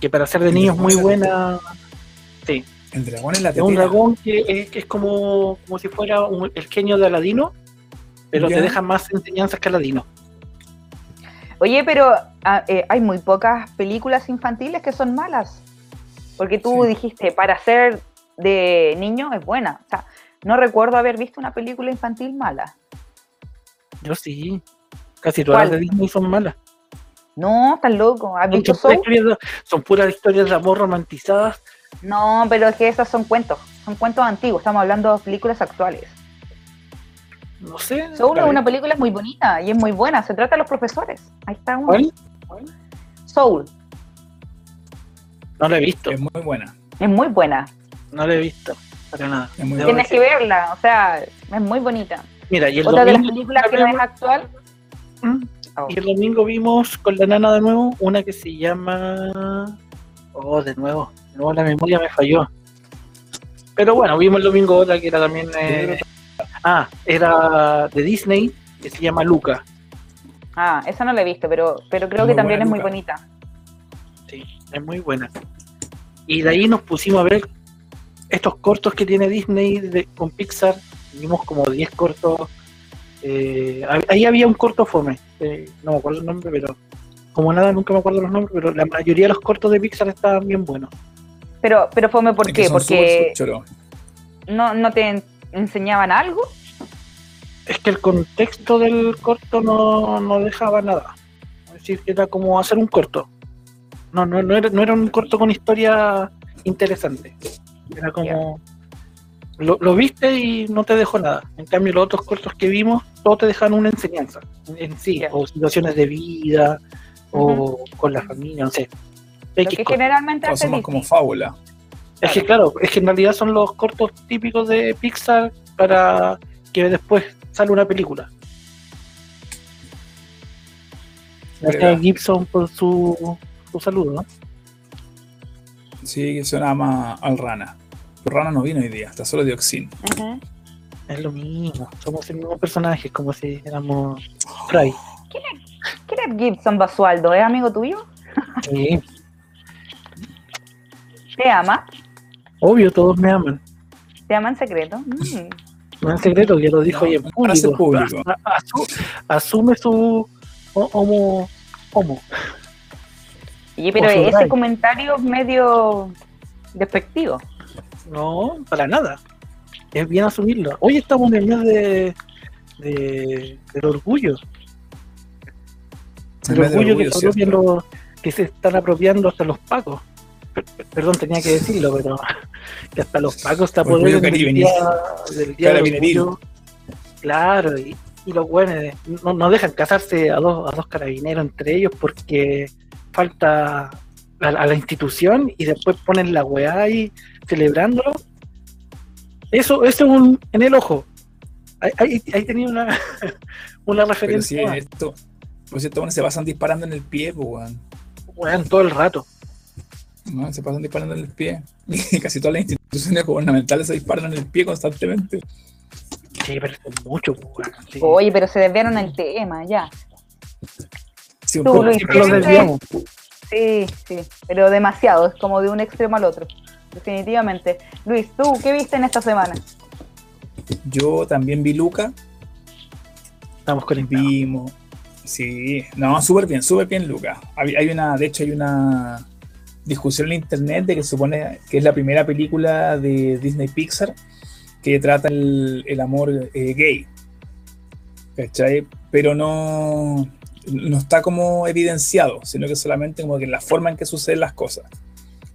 Que para ser de niños muy es buena. El dragón en la Es un tetera. dragón que es, que es como, como si fuera un- el genio de Aladino, pero Ya. te deja más enseñanzas que Aladino. Oye, pero ah, eh, hay muy pocas películas infantiles que son malas. Porque tú Sí. dijiste, para ser de niño es buena. O sea, no recuerdo haber visto una película infantil mala. Yo sí. Casi todas las de Disney son malas. No, estás loco. ¿Has Son, visto puras Soul? historias de, son puras historias de amor romantizadas. No, pero es que esas son cuentos. Son cuentos antiguos. Estamos hablando de películas actuales. No sé. Soul es una película muy bonita y es muy buena. Se trata de los profesores. Ahí está uno. ¿Cuál? Soul. No la he visto. Es muy buena. Es muy buena. No la he visto. Para nada. Es muy Debo Tienes que verla. O sea, es muy bonita. Mira, y el, Otra de las domingo, películas que no es actual. Mm. Oh. y el domingo vimos con la nana de nuevo una que se llama. Oh, de nuevo. De nuevo la memoria me falló. Pero bueno, vimos el domingo otra que era también. eh, Ah, era de Disney, que se llama Luca. Ah, esa no la he visto, pero, pero creo Muy que también buena, es muy Luca. bonita. Sí, es muy buena. Y de ahí nos pusimos a ver estos cortos que tiene Disney de- con Pixar. Vimos como 10 cortos. eh, ahí había un corto fome. eh, no me acuerdo el nombre, pero como nada, nunca me acuerdo los nombres. Pero la mayoría de los cortos de Pixar estaban bien buenos. Pero, pero fome, ¿por Es qué? Porque no, no te en- enseñaban algo. Es que el contexto del corto no, no dejaba nada. Es decir, que era como hacer un corto. No, no, no, era, no era un corto con historia interesante. Era como. Lo, lo viste y no te dejó nada. En cambio, los otros cortos que vimos, todos te dejan una enseñanza en sí, o situaciones de vida, o con la familia, no sé. Lo que generalmente hace somos como fábula. Es que claro, es que en realidad son los cortos típicos de Pixar para que después sale una película. Gracias. Gibson por su, su saludo, ¿no? Sí, que suena más al rana. Rana no vino hoy día, está solo dioxin. Ujú. Es lo mismo, somos el mismo personaje, como si éramos Fry. ¿Quién es Gibson Basualdo? ¿Es amigo tuyo? Sí, ¿Te ama? obvio, todos me aman. ¿Te ama en secreto? Mm. No es secreto, ya lo dijo No, en público. asu- asume su ho- homo. homo. Oye, pero ese comentario es medio despectivo. No, para nada. Es bien asumirlo. Hoy estamos en el mes de, de- del orgullo. El orgullo, orgullo, que, se los- que se están apropiando hasta los pacos. Per- per- Perdón, tenía que decirlo, pero que hasta los pacos se apoderan del caribeño. día, del día del Carabineril. orgullo. Claro, y, y los buenos no, no dejan casarse a dos, a dos carabineros entre ellos porque falta a, a la institución y después ponen la weá ahí celebrándolo. Eso, eso es un, en el ojo. Ahí, ahí, ahí tenía una, una Pero sí, referencia. esto, Pues estos buenos se pasan disparando en el pie, weón. Weón, todo el rato. ¿no? Se pasan disparando en el pie. Y casi todas las instituciones gubernamentales se disparan en el pie constantemente. Sí, pero es mucho, weón. sí. Oye, pero se desviaron el tema, ya. Sí, un Tú, poco. Luis, Siempre lo ¿qué desviamos. Sí, sí, pero demasiado, es como de un extremo al otro. Definitivamente. Luis, ¿tú qué viste en esta semana? Yo también vi Luca, Estamos conectados. vimos. Sí, no, súper bien, súper bien, Luca. Hay, hay una, de hecho, hay una discusión en internet de que se supone que es la primera película de Disney Pixar que trata el, el amor eh, gay. ¿Cachai? Pero no, no está como evidenciado, sino que solamente como que la forma en que suceden las cosas.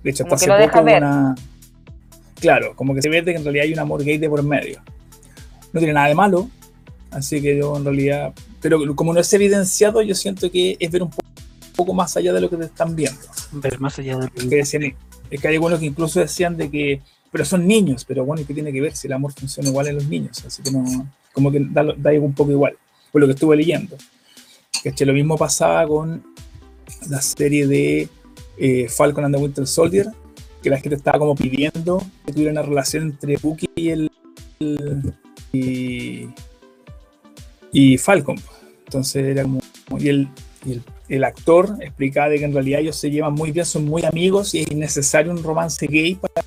De hecho, hasta que hace lo poco ver. una. Claro, como que se ve de que en realidad hay un amor gay de por medio. No tiene nada de malo, así que yo en realidad. Pero como no es evidenciado, yo siento que es ver un po- poco más allá de lo que te están viendo. Ver más allá de Que decían, es que hay algunos que incluso decían de que. Pero son niños, pero bueno, ¿y qué tiene que ver si el amor funciona igual en los niños? Así que no. Como que da, lo- da un poco igual, por lo que estuve leyendo. ¿Cachai? Lo mismo pasaba con la serie de eh, Falcon and the Winter Soldier, que la gente estaba como pidiendo que tuviera una relación entre Bucky y el, el- y, y Falcon. Entonces era como y el, y el, el actor explicaba de que en realidad ellos se llevan muy bien, son muy amigos y es innecesario un romance gay para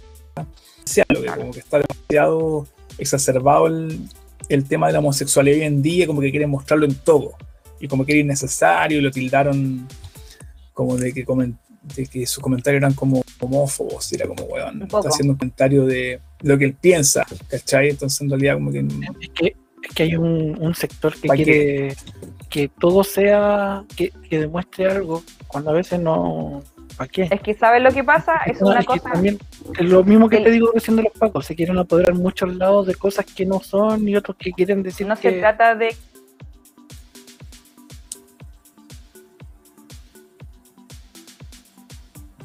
que como que está demasiado exacerbado el, el tema de la homosexualidad hoy en día, como que quieren mostrarlo en todo y como que era innecesario y lo tildaron como de que, comen- de que sus comentarios eran como homófobos, y era como, weón, está haciendo un comentario de lo que él piensa, ¿cachai? Entonces en realidad como que Es que, es que hay un, un sector que ¿Pa' quiere que todo sea, que, que demuestre algo, cuando a veces no. ¿Para qué? Es que, ¿sabes lo que pasa? Es No, una es que cosa. también es lo mismo que el- te digo diciendo los pacos, se quieren apoderar muchos lados de cosas que no son y otros que quieren decir No que se trata de.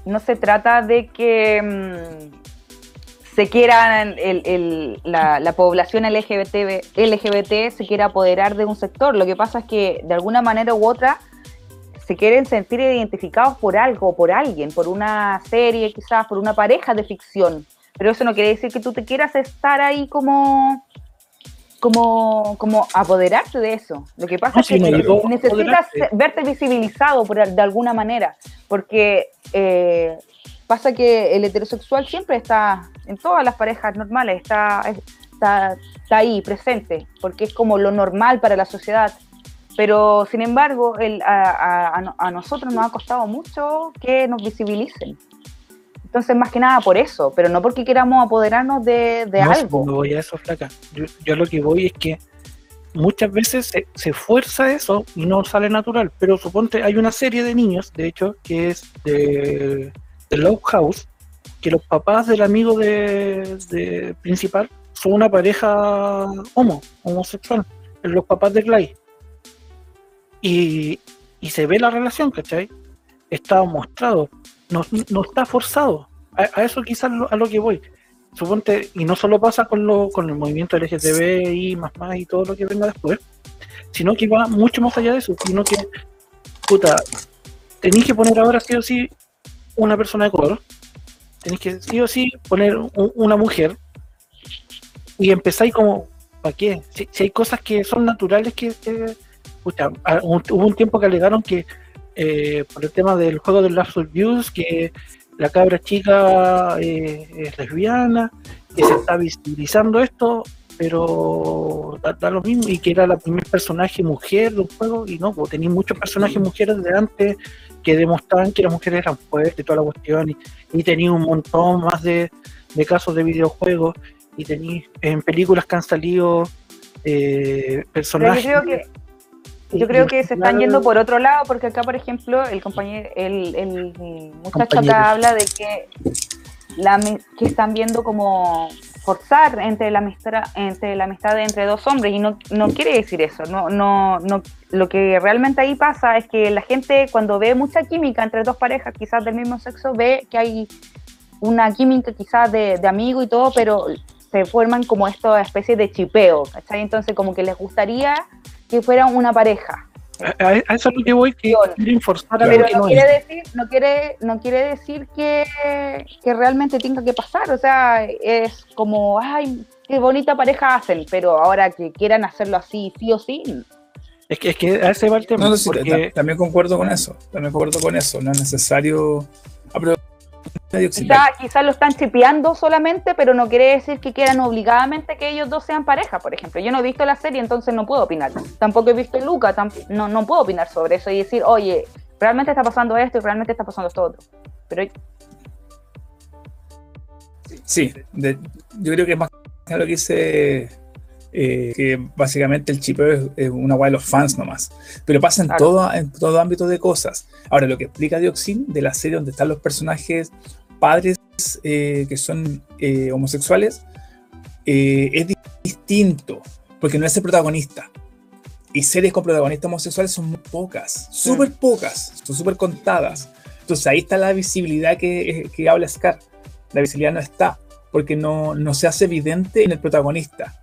No se trata de que mm, se quieran el- la población LGBT, LGBT se quiera apoderar de un sector. Lo que pasa es que de alguna manera u otra se quieren sentir identificados por algo, por alguien, por una serie, quizás por una pareja de ficción. Pero eso no quiere decir que tú te quieras estar ahí como como, como apoderarte de eso. Lo que pasa No, es que sí, necesitas verte visibilizado por, de alguna manera, porque eh, pasa que el heterosexual siempre está, en todas las parejas normales, está, está, está ahí, presente, porque es como lo normal para la sociedad. Pero, sin embargo, el- a, a nosotros nos ha costado mucho que nos visibilicen. Entonces, más que nada por eso, pero no porque queramos apoderarnos de, de no, algo. no voy a eso, flaca. Yo, yo lo que voy es que muchas veces se, se fuerza eso y no sale natural. Pero suponte, hay una serie de niños, de hecho, que es de, de Love House, que los papás del amigo de, de principal son una pareja homo, homosexual, los papás de Clay. Y, y se ve la relación, ¿cachai? Está mostrado, no, no está forzado. A, eso quizás a lo que voy. Suponte, y no solo pasa con, lo, con el movimiento LGTB y más más y todo lo que venga después, sino que va mucho más allá de eso, sino que, puta, tenéis que poner ahora sí o sí una persona de color, tenéis que sí o sí poner un- una mujer y empezáis como, ¿para qué? Si, hay cosas que son naturales que, que- pucha, a- un- hubo un tiempo que alegaron que eh, por el tema del juego del Last of Views, que la cabra chica eh, es lesbiana, que se está visibilizando esto, pero da, da lo mismo, y que era la primer personaje mujer del juego, y no, pues tenía muchos personajes mujeres de antes que demostraban que las mujeres eran fuertes y toda la cuestión, y, y tenía un montón más de, de casos de videojuegos, y tenía en películas que han salido eh, Pero yo personajes. creo que yo creo que se están yendo por otro lado, porque acá, por ejemplo, el compañero, el, el muchacho acá habla de que, la, que están viendo como forzar entre la amistad entre la amistad entre dos hombres y no, no quiere decir eso no no no lo que realmente ahí pasa es que la gente cuando ve mucha química entre dos parejas quizás del mismo sexo ve que hay una química quizás de, de amigo y todo pero se forman como esta especie de chipeo ¿cachai? entonces como que les gustaría que fueran una pareja A, a eso es lo que voy, que quieren forzar a Pero que no no quiere es. decir, no quiere, no quiere decir que, que realmente tenga que pasar. O sea, es como, ay, qué bonita pareja hacen, pero ahora que quieran hacerlo así, sí o sí, Es que, es que a ese va el tema. No, no, sí, porque- ta- también concuerdo con eso. También concuerdo con eso. No es necesario. Pero- quizá, quizá lo están chipeando solamente, pero no quiere decir que quieran obligadamente que ellos dos sean pareja, por ejemplo. Yo no he visto la serie, entonces no puedo opinar. Tampoco he visto Luca, no, no puedo opinar sobre eso y decir, oye, realmente está pasando esto y realmente está pasando esto otro. Pero Sí, de- yo creo que es más lo que dice eh, que básicamente el chipeo es, es una guay de los fans nomás. Pero pasa en, Claro. todo, en todo ámbito de cosas. Ahora, lo que explica Dioxin de la serie donde están los personajes padres eh, que son eh, homosexuales eh, es di- distinto, porque no es el protagonista. Y series con protagonistas homosexuales son muy pocas, súper pocas, son súper contadas. Entonces ahí está la visibilidad que, que habla Scar. La visibilidad no está, porque no, no se hace evidente en el protagonista.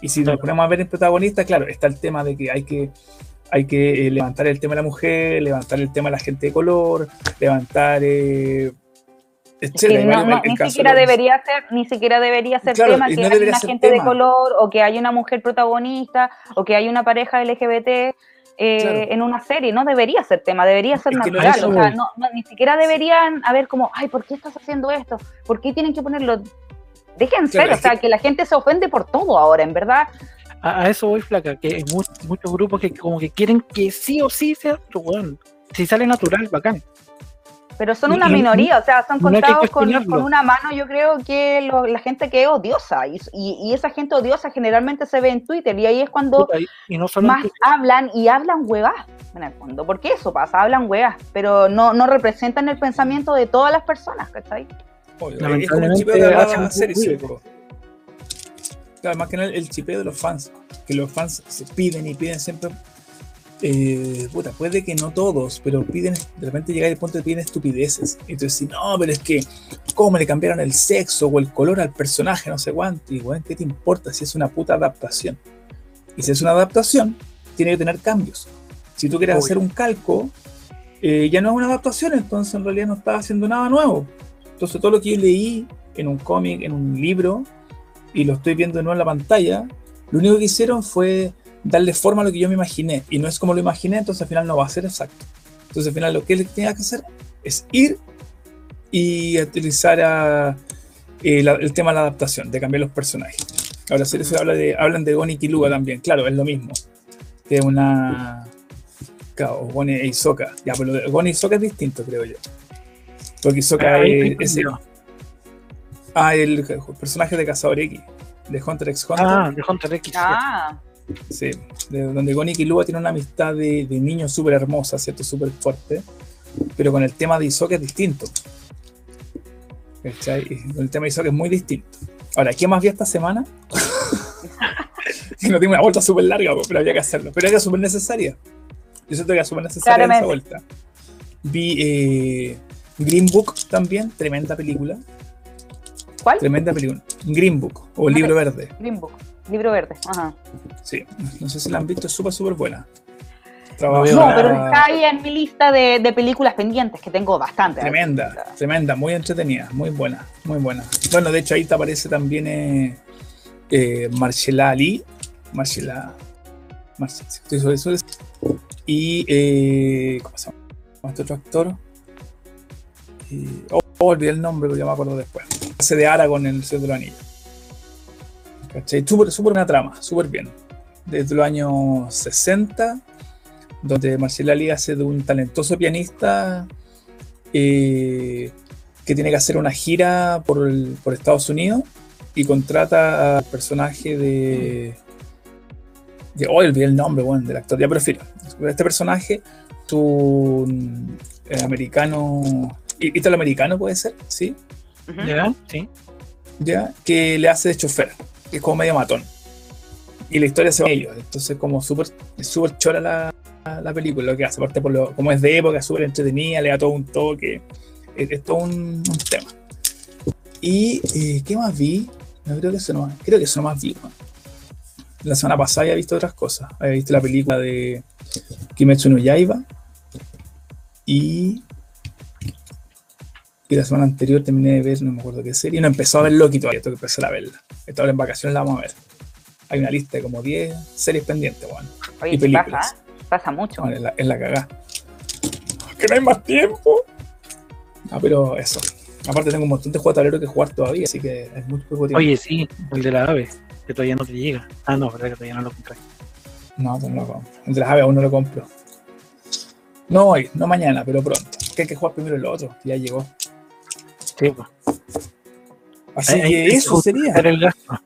Y si nos ponemos a ver el protagonista, claro, está el tema de que hay que, hay que eh, levantar el tema de la mujer, levantar el tema de la gente de color, levantar... Eh, Es que etcétera. no- Igual no, el ni siquiera de debería ser, ni siquiera debería ser Claro, tema que no hay una gente de color o que hay una mujer protagonista o que hay una pareja LGBT eh, Claro. en una serie. No debería ser tema, debería ser Es natural. o sea, ni siquiera deberían haber como, ay, ¿por qué estás haciendo esto? ¿Por qué tienen que ponerlo? Dejen ser, o sea, que- la gente se ofende por todo ahora, en verdad. A, a eso voy, flaca, que hay mu- muchos grupos que como que quieren que sí o sí sea, pero bueno, si sale natural, bacán. Pero son una y- minoría, o sea, son no contados con, una mano, yo creo que lo- la gente que es odiosa. Y, y- y esa gente odiosa generalmente se ve en Twitter y ahí es cuando Puta, y- no más hablan y hablan huevas en el fondo, porque eso pasa, hablan huevas, pero no, no representan el pensamiento de todas las personas, ¿cachai? Obvio, es como el chipeo de hacen la serie, ruido. sí, po. Claro, más que nada el chipeo de los fans, que los fans se piden y piden siempre. Eh, puta, puede que no todos, pero piden, de repente llega el punto de piden estupideces. Tú dices, no, pero es que, ¿cómo le cambiaron el sexo o el color al personaje? No sé cuánto. Y, weón, ¿qué te importa si es una puta adaptación? Y si es una adaptación, tiene que tener cambios. Si tú quieres Obvio. hacer un calco, eh, ya no es una adaptación, entonces en realidad no estás haciendo nada nuevo. Entonces todo lo que yo leí en un cómic, en un libro, y lo estoy viendo de nuevo en la pantalla, lo único que hicieron fue darle forma a lo que yo me imaginé. Y no es como lo imaginé, entonces al final no va a ser exacto. Entonces al final lo que él tenía que hacer es ir y utilizar a, eh, la- el tema de la adaptación, de cambiar los personajes. Ahora, si se habla de, hablan de Gon y Kiluga también, claro, es lo mismo. Es una... Claro, Gon e Hisoka. Ya, pero lo de Gon y Hisoka es distinto, creo yo. Porque Hisoka Ahí es, el, ah, el personaje de Cazador X, de Hunter x Hunter. Ah, de Hunter X. Ah, Sí, de donde Gon y Killua tienen una amistad de, de niños súper hermosa, ¿cierto? Súper fuerte. Pero con el tema de Hisoka es distinto. ¿Cachai? El tema de Hisoka es muy distinto. Ahora, ¿qué más vi esta semana? no tengo una vuelta súper larga, pero había que hacerlo. Pero era súper necesaria. Yo siento que era súper necesaria esa vuelta. Vi eh, Green Book también, tremenda película. ¿cuál? Tremenda película. Green Book, o libro verde. Green Book, libro verde. Ajá. Sí, no sé si la han visto, es súper, súper buena. No pero está ahí en mi lista de, de películas pendientes, que tengo bastante. Tremenda, tremenda, muy entretenida, muy buena, muy buena. Bueno, de hecho ahí te aparece también eh, eh, Marcela Ali, Marcela, Marcela, y eh, ¿cómo se llama este otro actor? Oh, olvidé el nombre, pero ya me acuerdo después. Hace de Aragorn en el Señor de los Anillos. ¿Cachai? Súper, súper buena trama, súper bien. Desde los años 60 donde Marcela Ali hace de un talentoso pianista eh, que tiene que hacer una gira por, el- por Estados Unidos y contrata al personaje de. de oh, olvidé el nombre, bueno, del actor, ya prefiero. Este personaje, tu eh, americano, italoamericano puede ser, ¿sí? Ujú. ¿Ya? Sí. ya, que le hace de chofer, que es como medio matón. Y la historia se va a ellos. Entonces, como súper es súper chora la, la película, lo que hace, aparte por lo, como es de época, súper entretenida, le da todo un toque. Es, es todo un, un tema. Y, eh, ¿qué más vi? No creo que eso no creo que eso no más vi. ¿no? La semana pasada había visto otras cosas. Había visto la película de Kimetsu no Yaiba. Y. Y la semana anterior terminé de ver, no me acuerdo qué serie. No empezó a ver Loki todavía, tengo que empezar a verla. Esta hora en vacaciones la vamos a ver. Hay una lista de como 10 series pendientes, weón. Oye, Y películas. pasa, pasa mucho. Bueno, es la, es la cagá. Que no hay más tiempo. Ah, pero eso. Aparte tengo un montón de juegos de tablero que jugar todavía, así que es muy poco tiempo. Oye, sí, el de la ave, que todavía no te llega. Ah, no, verdad que todavía no lo compré. No, pues no lo compro. El de las aves aún no lo compro. No hoy, no mañana, pero pronto. Que hay que jugar primero el otro, que ya llegó. Sí. Así Hay- que eso sería. el gasto.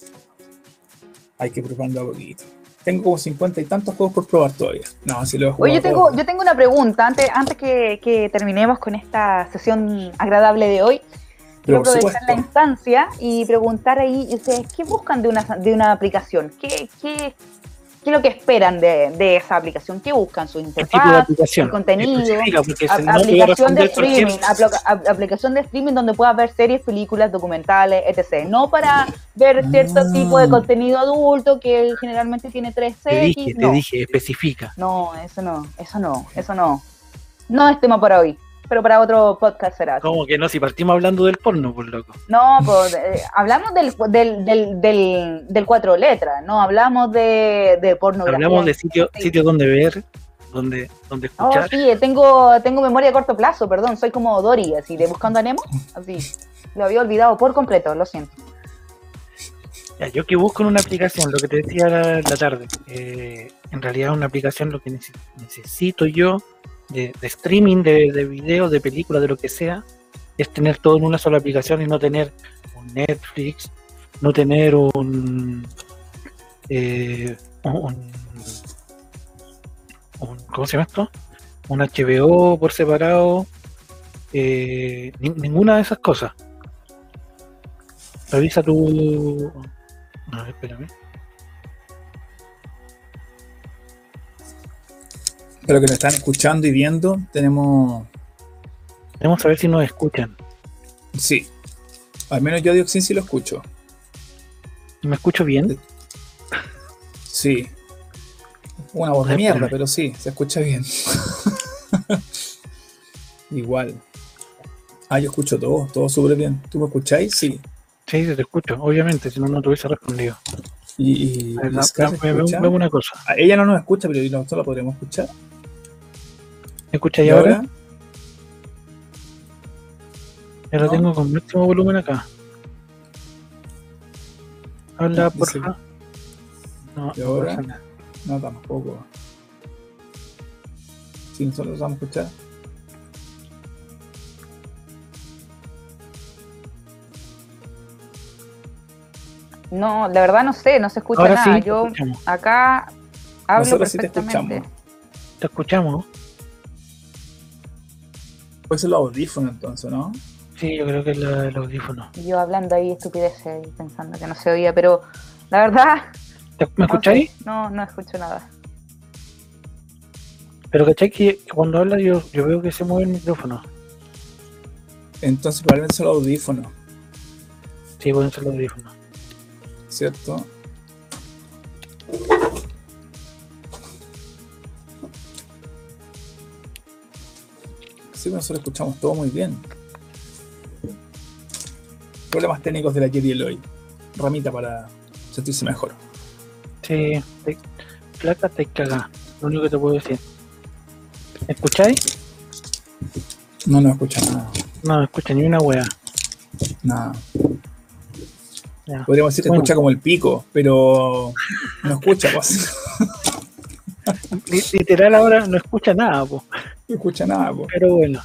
Hay que prepararlo a poquito. Tengo como 50 y tantos juegos por probar todavía. No, si lo he jugado. Oye, yo tengo, todo. yo tengo una pregunta antes, antes que, que terminemos con esta sesión agradable de hoy. Quiero aprovechar la instancia y preguntar ahí, ustedes, ¿qué buscan de una, de una aplicación? ¿Qué, qué, qué es lo que esperan de, de esa aplicación? ¿Qué buscan? ¿Su ¿Qué tipo de interfaz? el contenido, A- no te a aplicación de streaming, aplicación de streaming donde puedas ver series, películas, documentales, etc. No para ver cierto Ah. tipo de contenido adulto que generalmente tiene 3 Te X. dije, te no. dije, especifica. no, eso no, eso no, eso no. No es tema para hoy, pero para otro podcast será. Como que no, si partimos hablando del porno, por loco. No, pues eh, hablamos del, del, del, del, del cuatro letras, no hablamos de, de pornografía. Hablamos de sitios Sí. sitios donde ver, donde, donde Oh, escuchar. sí, tengo, tengo memoria a corto plazo, perdón, soy como Dory, así de Buscando a Nemo, así. Lo había olvidado por completo, lo siento. Ya, yo que busco en una aplicación, lo que te decía la, la tarde, eh, en realidad una aplicación lo que nece- necesito yo de, streaming, de, de videos, de películas, de lo que sea, es tener todo en una sola aplicación y no tener un Netflix, no tener un, eh, un, ¿cómo se llama esto? Un HBO por separado, eh, ni- ninguna de esas cosas. Revisa tu. A ver, espérame. Pero que nos están escuchando y viendo, tenemos. Vamos a ver si nos escuchan. Sí. Al menos yo Dioxin sí lo escucho. ¿Me escucho bien? Sí. Una voz de mierda, pero sí, se escucha bien. Igual. Ah, yo escucho todo, todo súper bien. ¿Tú me escucháis? Sí, sí, te escucho, obviamente, si no, no te hubiese respondido. Y, y, ver, y da- Scar da- ve- ve- escucha. ve una cosa. Ah, Ella no nos escucha, pero nosotros la podremos escuchar. ¿Me escuchas ¿Y ya ahora? ahora? Ya lo No. tengo con máximo volumen acá. Habla, por favor. No, ¿Y no ahora? No, tampoco. Sí, nosotros vamos a escuchar. No, la verdad no sé, no se escucha Ahora nada. sí, Yo escuchamos. acá hablo Nosotros sí te perfectamente. escuchamos. Te escuchamos. Puede ser los audífonos entonces, ¿no? Sí, yo creo que es la- el audífono. Yo hablando ahí estupideces y pensando que no se oía, pero la verdad. ¿Te- ¿Me no escucháis? sé, No, no escucho nada. Pero ¿cachai que cuando habla yo, yo veo que se mueve el micrófono? Entonces probablemente son los audífonos, Sí, pueden ser los audífonos. ¿Cierto? Sí, nosotros escuchamos todo muy bien. Problemas técnicos de la Jerry Eloy. Ramita para sentirse mejor. Sí, te, placa te caga. Lo único que te puedo decir. ¿Me escucháis? No nos escucha nada. No, no escucha ni una wea. Nada. Podríamos decir que Bueno. escucha como el pico, pero no escucha, pues. Li- Literal ahora no escucha nada, po. No escucha nada, pues. pero bueno.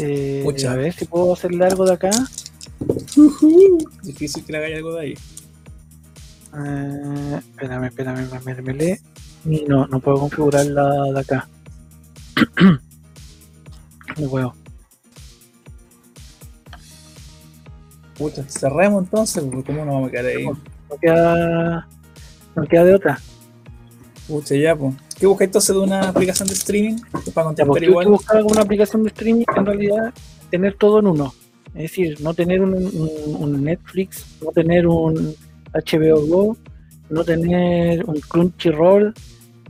Eh, a ver si puedo hacerle algo de acá. Difícil que le haga algo de ahí. Eh, espérame, espérame, espérame, me lee. Y no, no puedo configurar la de acá. No puedo. Pucha, cerremos entonces, porque ¿cómo nos vamos a quedar ahí? No queda, no queda de otra. Pucha, ya, pues. ¿Qué busca entonces de una aplicación de streaming? Para Ya, contestar porque hay que igual. buscar alguna aplicación de streaming, en realidad, tener todo en uno. Es decir, no tener un, un- un Netflix, no tener un HBO Go, no tener un Crunchyroll,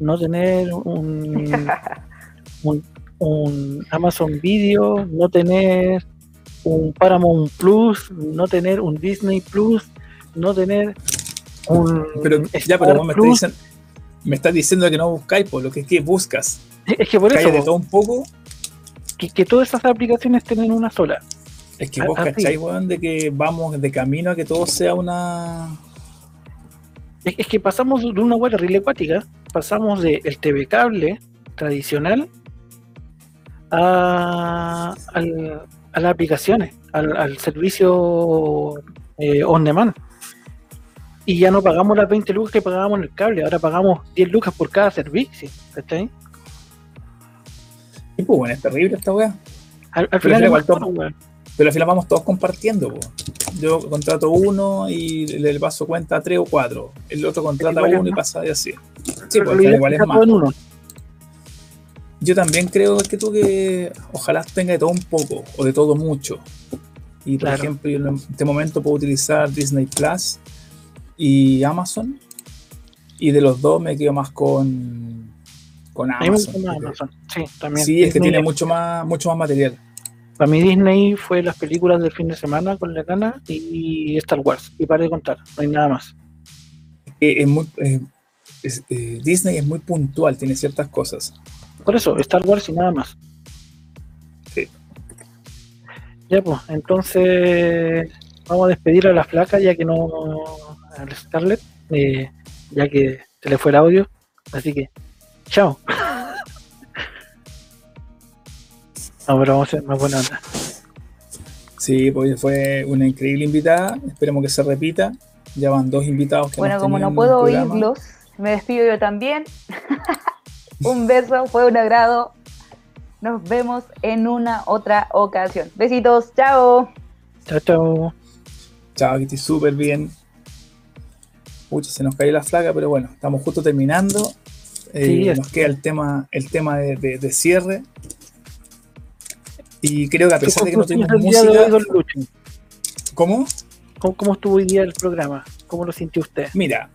no tener un, un, un Amazon Video, no tener un Paramount Plus, no tener un Disney Plus, no tener un Pero ya, pero vos me estás, Plus. diciendo, me estás diciendo que no buscáis, por lo que es que buscas. Es que por eso, de todo un poco. que, que todas esas aplicaciones tienen una sola. Es que vos cacháis, weón, de que vamos de camino a que todo sea una. Es, es que pasamos de una web terrible acuática, pasamos del el TV cable tradicional a, al- a las aplicaciones, al, al servicio eh, on demand. Y ya no pagamos las 20 lucas que pagábamos en el cable, ahora pagamos 10 lucas por cada servicio. ¿cachai? Y pues, bueno, es terrible esta weá. Al, al Pero final todo. Pero al final vamos todos compartiendo, po. Yo contrato uno y le paso cuenta a tres o cuatro. El otro contrata uno y pasa de así. Sí, Pero pues igual es todo más. en uno. Yo también creo que tú que ojalá tenga de todo un poco o de todo mucho. Y por Claro. ejemplo, yo en este momento puedo utilizar Disney Plus y Amazon. Y de los dos me quedo más con, con Amazon. Amazon. Sí, también. Sí, es que tiene mucho más, mucho más material. Para mí Disney fue las películas del fin de semana con la cana y Star Wars. Y para de contar, no hay nada más. Eh, es muy, eh, es- eh, Disney es muy puntual, tiene ciertas cosas. Por eso, Star Wars y nada más. Sí. Ya pues, entonces vamos a despedir a la flaca ya que no al Scarlett, eh, ya que se le fue el audio. Así que, chao. No, pero vamos a ser más buena onda. Sí, pues fue una increíble invitada. Esperemos que se repita. Ya van dos invitados que Bueno, hemos como no puedo oírlos, me despido yo también. un beso, fue un agrado. Nos vemos en una otra ocasión. Besitos, chao. Chao, chao. Chao, que estoy súper bien. Pucha, se nos cayó la flaca, pero bueno, estamos justo terminando. Eh, Sí, nos queda el tema, el tema de, de- de cierre. Y creo que a pesar de que no ¿Cómo tuvimos estuvo el día de hoy, música. ¿Cómo, cómo estuvo hoy día el programa? ¿Cómo lo sintió usted? Mira,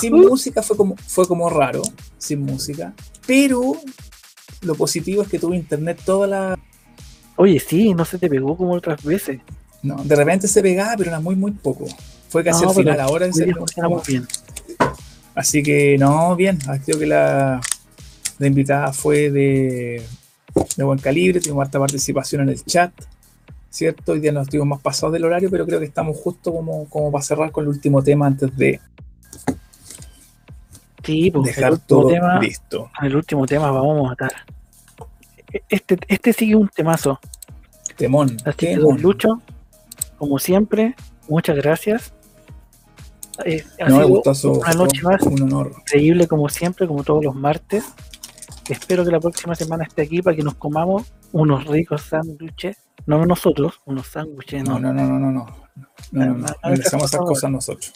sin música fue como, fue como raro, sin música. Pero lo positivo es que tuve internet toda la. Oye, sí, no se te pegó como otras veces. No, de repente se pegaba, pero era muy, muy poco. Fue casi No, al final, ahora Hoy se- día funcionamos bien. Así que no, bien. Creo que la, la invitada fue de, de buen calibre, tuvimos harta participación en el chat, ¿cierto? Hoy día nos estuvimos más pasados del horario, pero creo que estamos justo como, como para cerrar con el último tema antes de Sí, pues dejar todo tema, listo. el último tema vamos a matar. Este, este sigue un temazo. Temón. Así que, temón. don Lucho, como siempre, muchas gracias. Eh, ha No, sido gustazo, una noche más un honor. increíble como siempre, como todos los martes. Espero que la próxima semana esté aquí para que nos comamos unos ricos sándwiches. No nosotros, unos sándwiches, No, no, no, no, no, no, no. No, no, no. Esas cosas nosotros.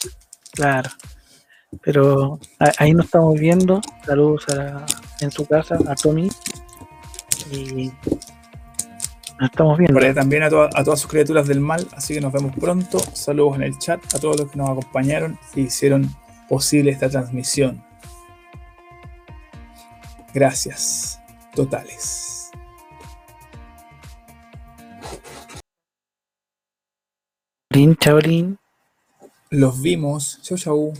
Claro. Pero ahí nos estamos viendo. Saludos a, en su casa, a Tommy. Y nos estamos viendo. Por ahí también a, toda- a todas sus criaturas del mal, así que nos vemos pronto. Saludos en el chat a todos los que nos acompañaron y hicieron posible esta transmisión. Gracias totales. Chaolín. Los vimos. Chau, chau.